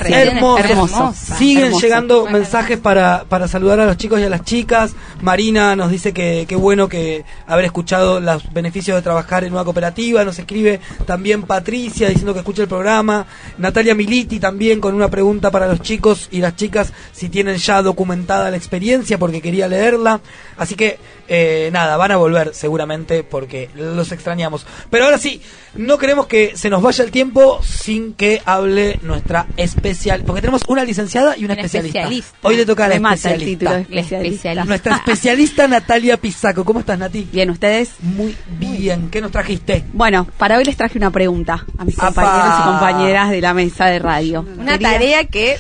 hermoso, hermoso. Siguen llegando mensajes para, para saludar a los chicos y a las chicas. Marina nos dice que qué bueno que haber escuchado los beneficios de trabajar en una cooperativa. Nos escribe también Patricia diciendo que escucha el programa. Natalia Militi también con una pregunta para los chicos y las chicas si tienen ya documentada la experiencia porque quería leerla. Así que eh, nada, van a volver seguramente porque los extrañamos. Pero ahora sí, no queremos que se nos vaya el tiempo sin que hable nuestra especial, porque tenemos una licenciada y una, especialista. Hoy le toca a la especialista. especialista. Nuestra especialista Natalia Pisaco. ¿Cómo estás, Nati? Bien, ¿ustedes? Muy bien. ¿Qué nos trajiste? Bueno, para hoy les traje una pregunta a mis compañeros y compañeras de la mesa de radio. Una tarea que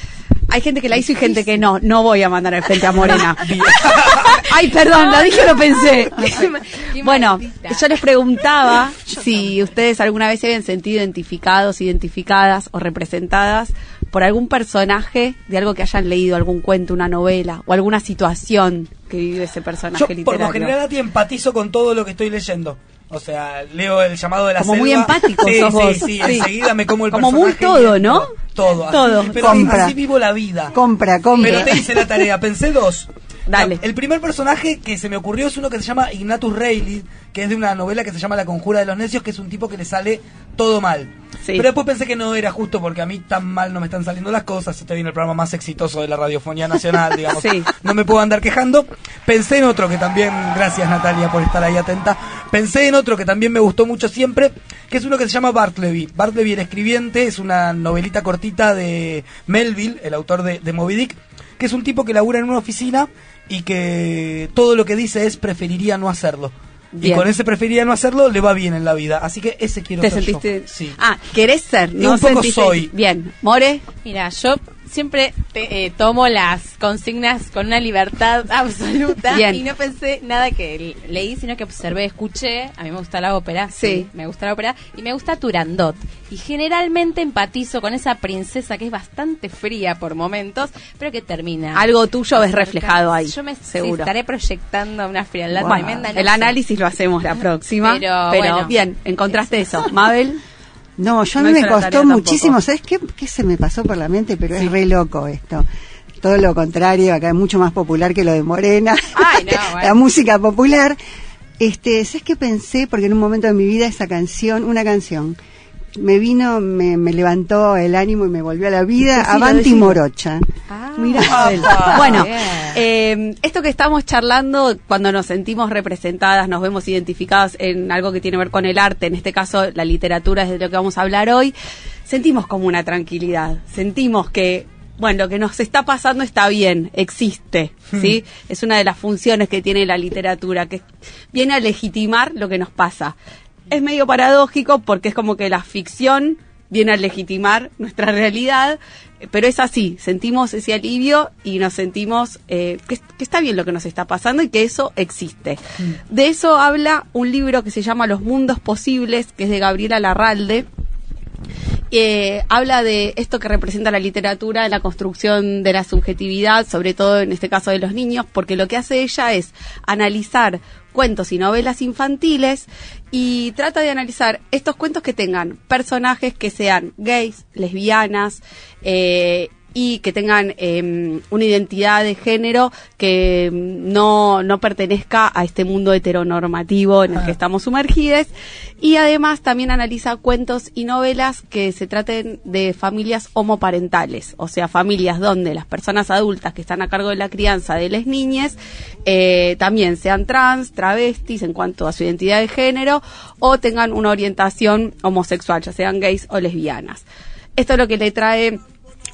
hay gente que la hizo y gente que no. No voy a mandar al frente a Morena. Ay, perdón, lo dije, lo pensé. bueno, yo les preguntaba si ustedes alguna vez se habían sentido identificados, identificadas o representadas por algún personaje de algo que hayan leído, algún cuento, una novela o alguna situación que vive ese personaje yo, Por lo general, a ti empatizo con todo lo que estoy leyendo. O sea, leo el llamado de la Como muy empático sí, sí, sí, enseguida me como el Como muy todo, ¿no? Todo. Todo. Así, pero así vivo la vida. Compra, compra. Pero te hice la tarea, pensé dos. Dale. El primer personaje que se me ocurrió es uno que se llama Ignatus Reilly, que es de una novela que se llama La Conjura de los Necios, que es un tipo que le sale todo mal. Pero después pensé que no era justo porque a mí tan mal no me están saliendo las cosas. Este viene el programa más exitoso de la radiofonía nacional, digamos. No me puedo andar quejando. Pensé en otro que también, gracias Natalia por estar ahí atenta. Pensé en otro que también me gustó mucho siempre, que es uno que se llama Bartleby. Bartleby, el escribiente, es una novelita cortita de Melville, el autor de, de Moby Dick, que es un tipo que labura en una oficina y que todo lo que dice es preferiría no hacerlo. Y con ese preferiría no hacerlo, le va bien en la vida. Así que ese quiero ¿Te ser sentiste? Sí. Ah, ¿querés ser? No un poco soy. Bien. ¿More? Mira, yo siempre eh, tomo las consignas con una libertad absoluta y no pensé nada que leí, sino que observé, escuché. A mí me gusta la ópera, sí, me gusta la ópera y me gusta Turandot. Y generalmente empatizo con esa princesa que es bastante fría por momentos, pero que termina. Algo tuyo ves reflejado ahí. Yo me seguro. estaré proyectando una frialdad tremenda. el análisis lo hacemos la próxima. Pero, bien, encontraste eso. Mabel. No, yo no me costó muchísimo. ¿Sabes qué, qué se me pasó por la mente? Pero es re loco esto. Todo lo contrario, acá es mucho más popular que lo de Morena. la música popular. Este, ¿sabes qué pensé? Porque en un momento de mi vida esa canción, una canción, me vino, me, levantó el ánimo y me volvió a la vida. Avanti Morocha. Ah, Mira, bueno, eh, esto que estamos charlando, cuando nos sentimos representadas, nos vemos identificadas en algo que tiene que ver con el arte, en este caso la literatura es de lo que vamos a hablar hoy, sentimos como una tranquilidad, sentimos que bueno, lo que nos está pasando está bien, existe, ¿sí? Es una de las funciones que tiene la literatura, que viene a legitimar lo que nos pasa es medio paradójico porque es como que la ficción viene a legitimar nuestra realidad, pero es así, sentimos ese alivio y nos sentimos eh, que, está bien lo que nos está pasando y que eso existe. Mm. De eso habla un libro que se llama Los Mundos Posibles, que es de Gabriela Larralde. Eh, habla de esto que representa la literatura en la construcción de la subjetividad, sobre todo en este caso de los niños, porque lo que hace ella es analizar cuentos y novelas infantiles y trata de analizar estos cuentos que tengan personajes que sean gays, lesbianas, eh, y que tengan em, una identidad de género que no, no pertenezca a este mundo heteronormativo en el que estamos sumergidos. Y además también analiza cuentos y novelas que se traten de familias homoparentales, o sea, familias donde las personas adultas que están a cargo de la crianza de las niñas eh, también sean trans, travestis en cuanto a su identidad de género o tengan una orientación homosexual, ya sean gays o lesbianas. Esto es lo que le trae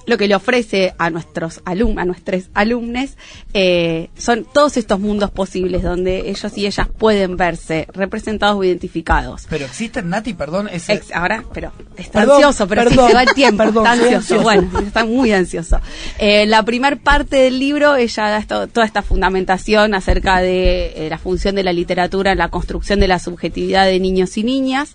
lo que le ofrece a nuestros alumnos, a nuestros alumnos, eh, son todos estos mundos posibles donde ellos y ellas pueden verse representados o identificados. Pero existen, Nati, perdón, ese... ahora, pero está ansioso, pero sí se va el tiempo, está ansioso, bueno, está muy ansioso. Eh, la primer parte del libro, ella da toda esta fundamentación acerca de eh, la función de la literatura en la construcción de la subjetividad de niños y niñas.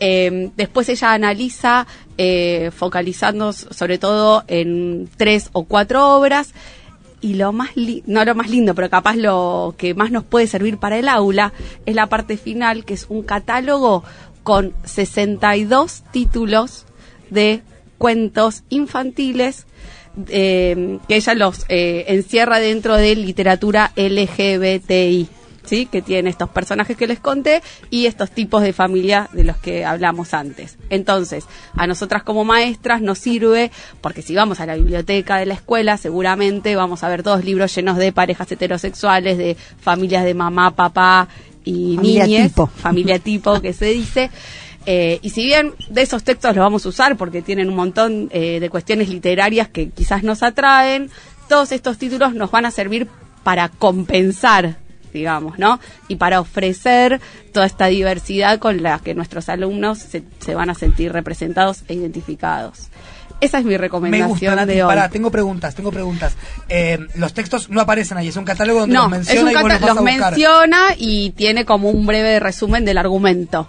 Eh, después ella analiza, eh, focalizando sobre todo en tres o cuatro obras, y lo más, no lo más lindo, pero capaz lo que más nos puede servir para el aula, es la parte final, que es un catálogo con 62 títulos de cuentos infantiles eh, que ella los encierra dentro de literatura LGBTI. ¿Sí? que tiene estos personajes que les conté y estos tipos de familia de los que hablamos antes. Entonces, a nosotras como maestras nos sirve, porque si vamos a la biblioteca de la escuela, seguramente vamos a ver todos libros llenos de parejas heterosexuales, de familias de mamá, papá y familia tipo. familia tipo que se dice. Eh, y si bien de esos textos los vamos a usar porque tienen un montón eh, de cuestiones literarias que quizás nos atraen, todos estos títulos nos van a servir para compensar digamos, ¿no? Y para ofrecer toda esta diversidad con la que nuestros alumnos se, van a sentir representados e identificados. Esa es mi recomendación Me de hoy. Pará, tengo preguntas, tengo preguntas. Eh, los textos no aparecen ahí, es un catálogo donde los menciona y los, los menciona y tiene como un breve resumen del argumento.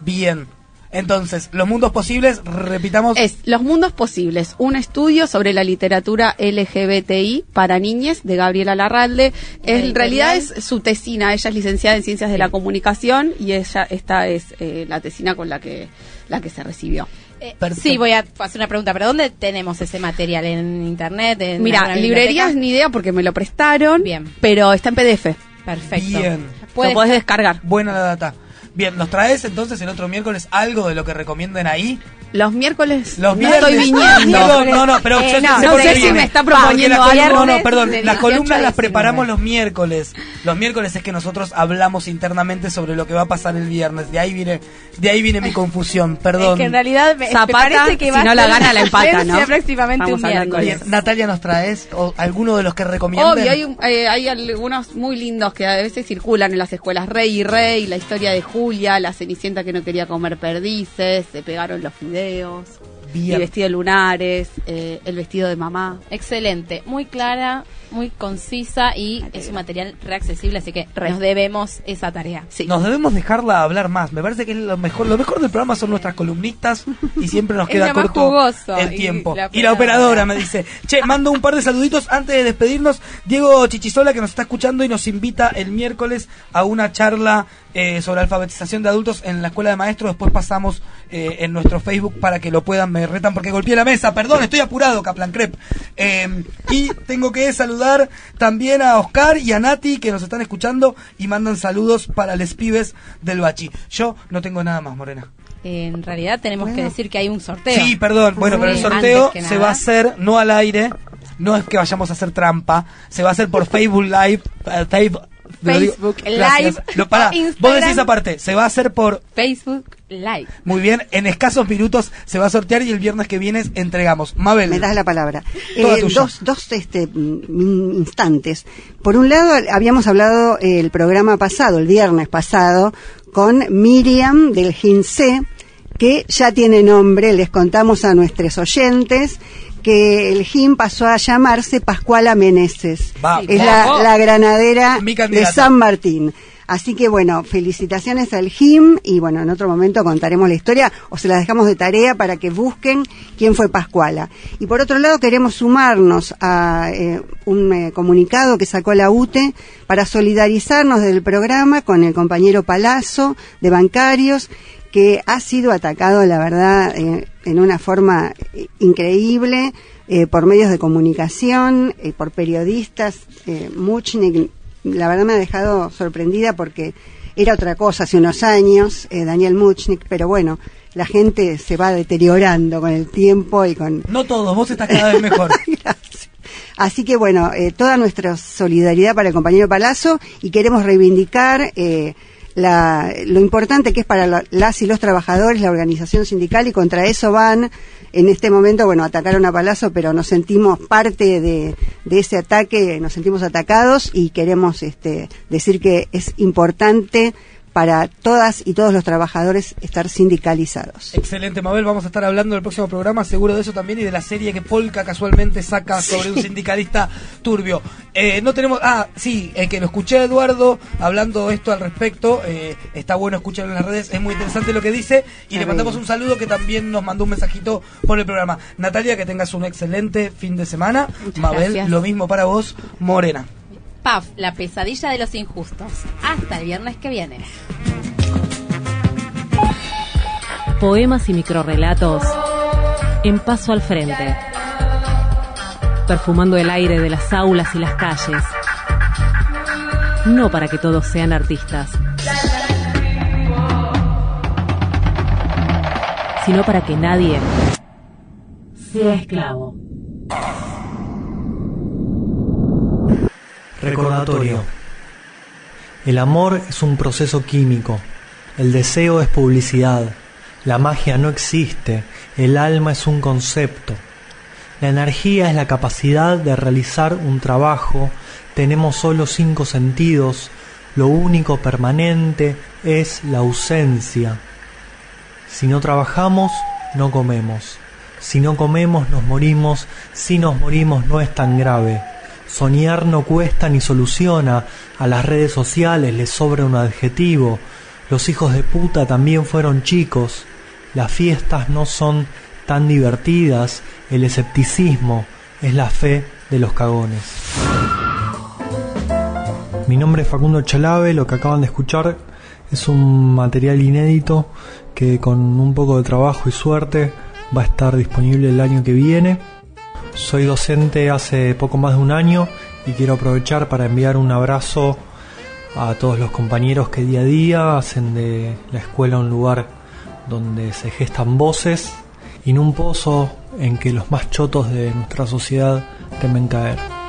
Bien. Entonces, los mundos posibles, repitamos. Es Los mundos posibles, un estudio sobre la literatura LGBTI para niñas de Gabriela Larralde. en realidad es su tesina, ella es licenciada en Ciencias de la Comunicación y ella esta es eh, la tesina con la que la que se recibió. Eh, sí, voy a hacer una pregunta, pero ¿dónde tenemos ese material? ¿En internet? En Mira, librerías ni idea porque me lo prestaron, Bien. pero está en PDF. Perfecto. Bien. Lo puedes descargar. Buena la data. Bien, ¿nos traes entonces el otro miércoles algo de lo que recomienden ahí? Los miércoles los no estoy viniendo. no, no, pero eh, no, sé si me está proponiendo algo. No, no, perdón. Las columnas las preparamos los miércoles. Los miércoles es que nosotros hablamos internamente sobre lo que va a pasar el viernes. De ahí viene, de ahí viene mi confusión. Perdón. Es que en realidad me, parece que va si no la gana la empata, ¿no? próximamente un miércoles. Natalia, ¿nos traes o alguno de los que recomiendan? Obvio, hay, eh, hay algunos muy lindos que a veces circulan en las escuelas. Rey y Rey, la historia de Julia, la Cenicienta que no quería comer perdices, se pegaron los fideos el vestido de lunares, eh, el vestido de mamá. Excelente, muy clara, muy concisa y es un material reaccesible, así que nos debemos esa tarea. Sí. Nos debemos dejarla hablar más. Me parece que lo mejor, lo mejor del programa son nuestras columnistas y siempre nos queda corto el tiempo. Y la, operadora me dice, che, mando un par de saluditos antes de despedirnos. Diego Chichisola que nos está escuchando y nos invita el miércoles a una charla eh, sobre alfabetización de adultos en la escuela de maestros. Después pasamos eh, en nuestro Facebook para que lo puedan. Me retan porque golpeé la mesa. Perdón, estoy apurado, Kaplan Crep. Eh, y tengo que saludar también a Oscar y a Nati que nos están escuchando y mandan saludos para les pibes del Bachi. Yo no tengo nada más, Morena. En realidad tenemos que decir que hay un sorteo. Sí, perdón. Bueno, pero el sorteo se va a hacer no al aire, no es que vayamos a hacer trampa, se va a hacer por Facebook Live, Facebook Live. Vos decís aparte, se va a hacer por Facebook Live. Muy bien, en escasos minutos se va a sortear y el viernes que viene entregamos. Mabel. Me das la palabra. Eh, dos dos este, mm, instantes. Por un lado, habíamos hablado el programa pasado, el viernes pasado, con Miriam del GINCE, que ya tiene nombre, les contamos a nuestros oyentes que el GIM pasó a llamarse Pascuala Meneses. es la, granadera de San Martín. Así que bueno, felicitaciones al GIM y bueno, en otro momento contaremos la historia o se la dejamos de tarea para que busquen quién fue Pascuala. Y por otro lado queremos sumarnos a eh, un eh, comunicado que sacó la UTE para solidarizarnos del programa con el compañero Palazzo de Bancarios que ha sido atacado, la verdad, eh, en una forma increíble. eh, por medios de comunicación, eh, por periodistas. Eh, Muchnik, la verdad me ha dejado sorprendida porque era otra cosa hace unos años, Daniel Muchnik, pero bueno, la gente se va deteriorando con el tiempo y con... No todos, vos estás cada vez mejor. Así que bueno, toda nuestra solidaridad para el compañero Palazzo y queremos reivindicar lo importante que es para las y los trabajadores la organización sindical y contra eso van en este momento, bueno, atacaron a Palazzo, pero nos sentimos parte de, de, ese ataque, nos sentimos atacados y queremos este, decir que es importante para todas y todos los trabajadores estar sindicalizados. Excelente, Mabel. Vamos a estar hablando del próximo programa, seguro de eso también, y de la serie que Polka casualmente saca sobre un sindicalista turbio. Eh, no tenemos. Ah, sí, eh, que lo escuché a Eduardo hablando esto al respecto. Eh, está bueno escucharlo en las redes, es muy interesante lo que dice. Y le mandamos un saludo que también nos mandó un mensajito por el programa. Natalia, que tengas un excelente fin de semana. Mabel, lo mismo para vos, Morena. PAF, la pesadilla de los injustos. Hasta el viernes que viene. Poemas y microrrelatos en paso al frente. Perfumando el aire de las aulas y las calles. No para que todos sean artistas, sino para que nadie sea esclavo. Recordatorio. El amor es un proceso químico. El deseo es publicidad. La magia no existe. El alma es un concepto. La energía es la capacidad de realizar un trabajo. Tenemos solo cinco sentidos. Lo único permanente es la ausencia. Si no trabajamos, no comemos. Si no comemos, nos morimos. Si nos morimos, no es tan grave. Soñar no cuesta ni soluciona, a las redes sociales les sobra un adjetivo, los hijos de puta también fueron chicos, las fiestas no son tan divertidas, el escepticismo es la fe de los cagones. Mi nombre es Facundo Chalave, lo que acaban de escuchar es un material inédito que con un poco de trabajo y suerte va a estar disponible el año que viene. Soy docente hace poco más de un año y quiero aprovechar para enviar un abrazo a todos los compañeros que día a día hacen de la escuela un lugar donde se gestan voces y en un pozo en que los más chotos de nuestra sociedad temen caer.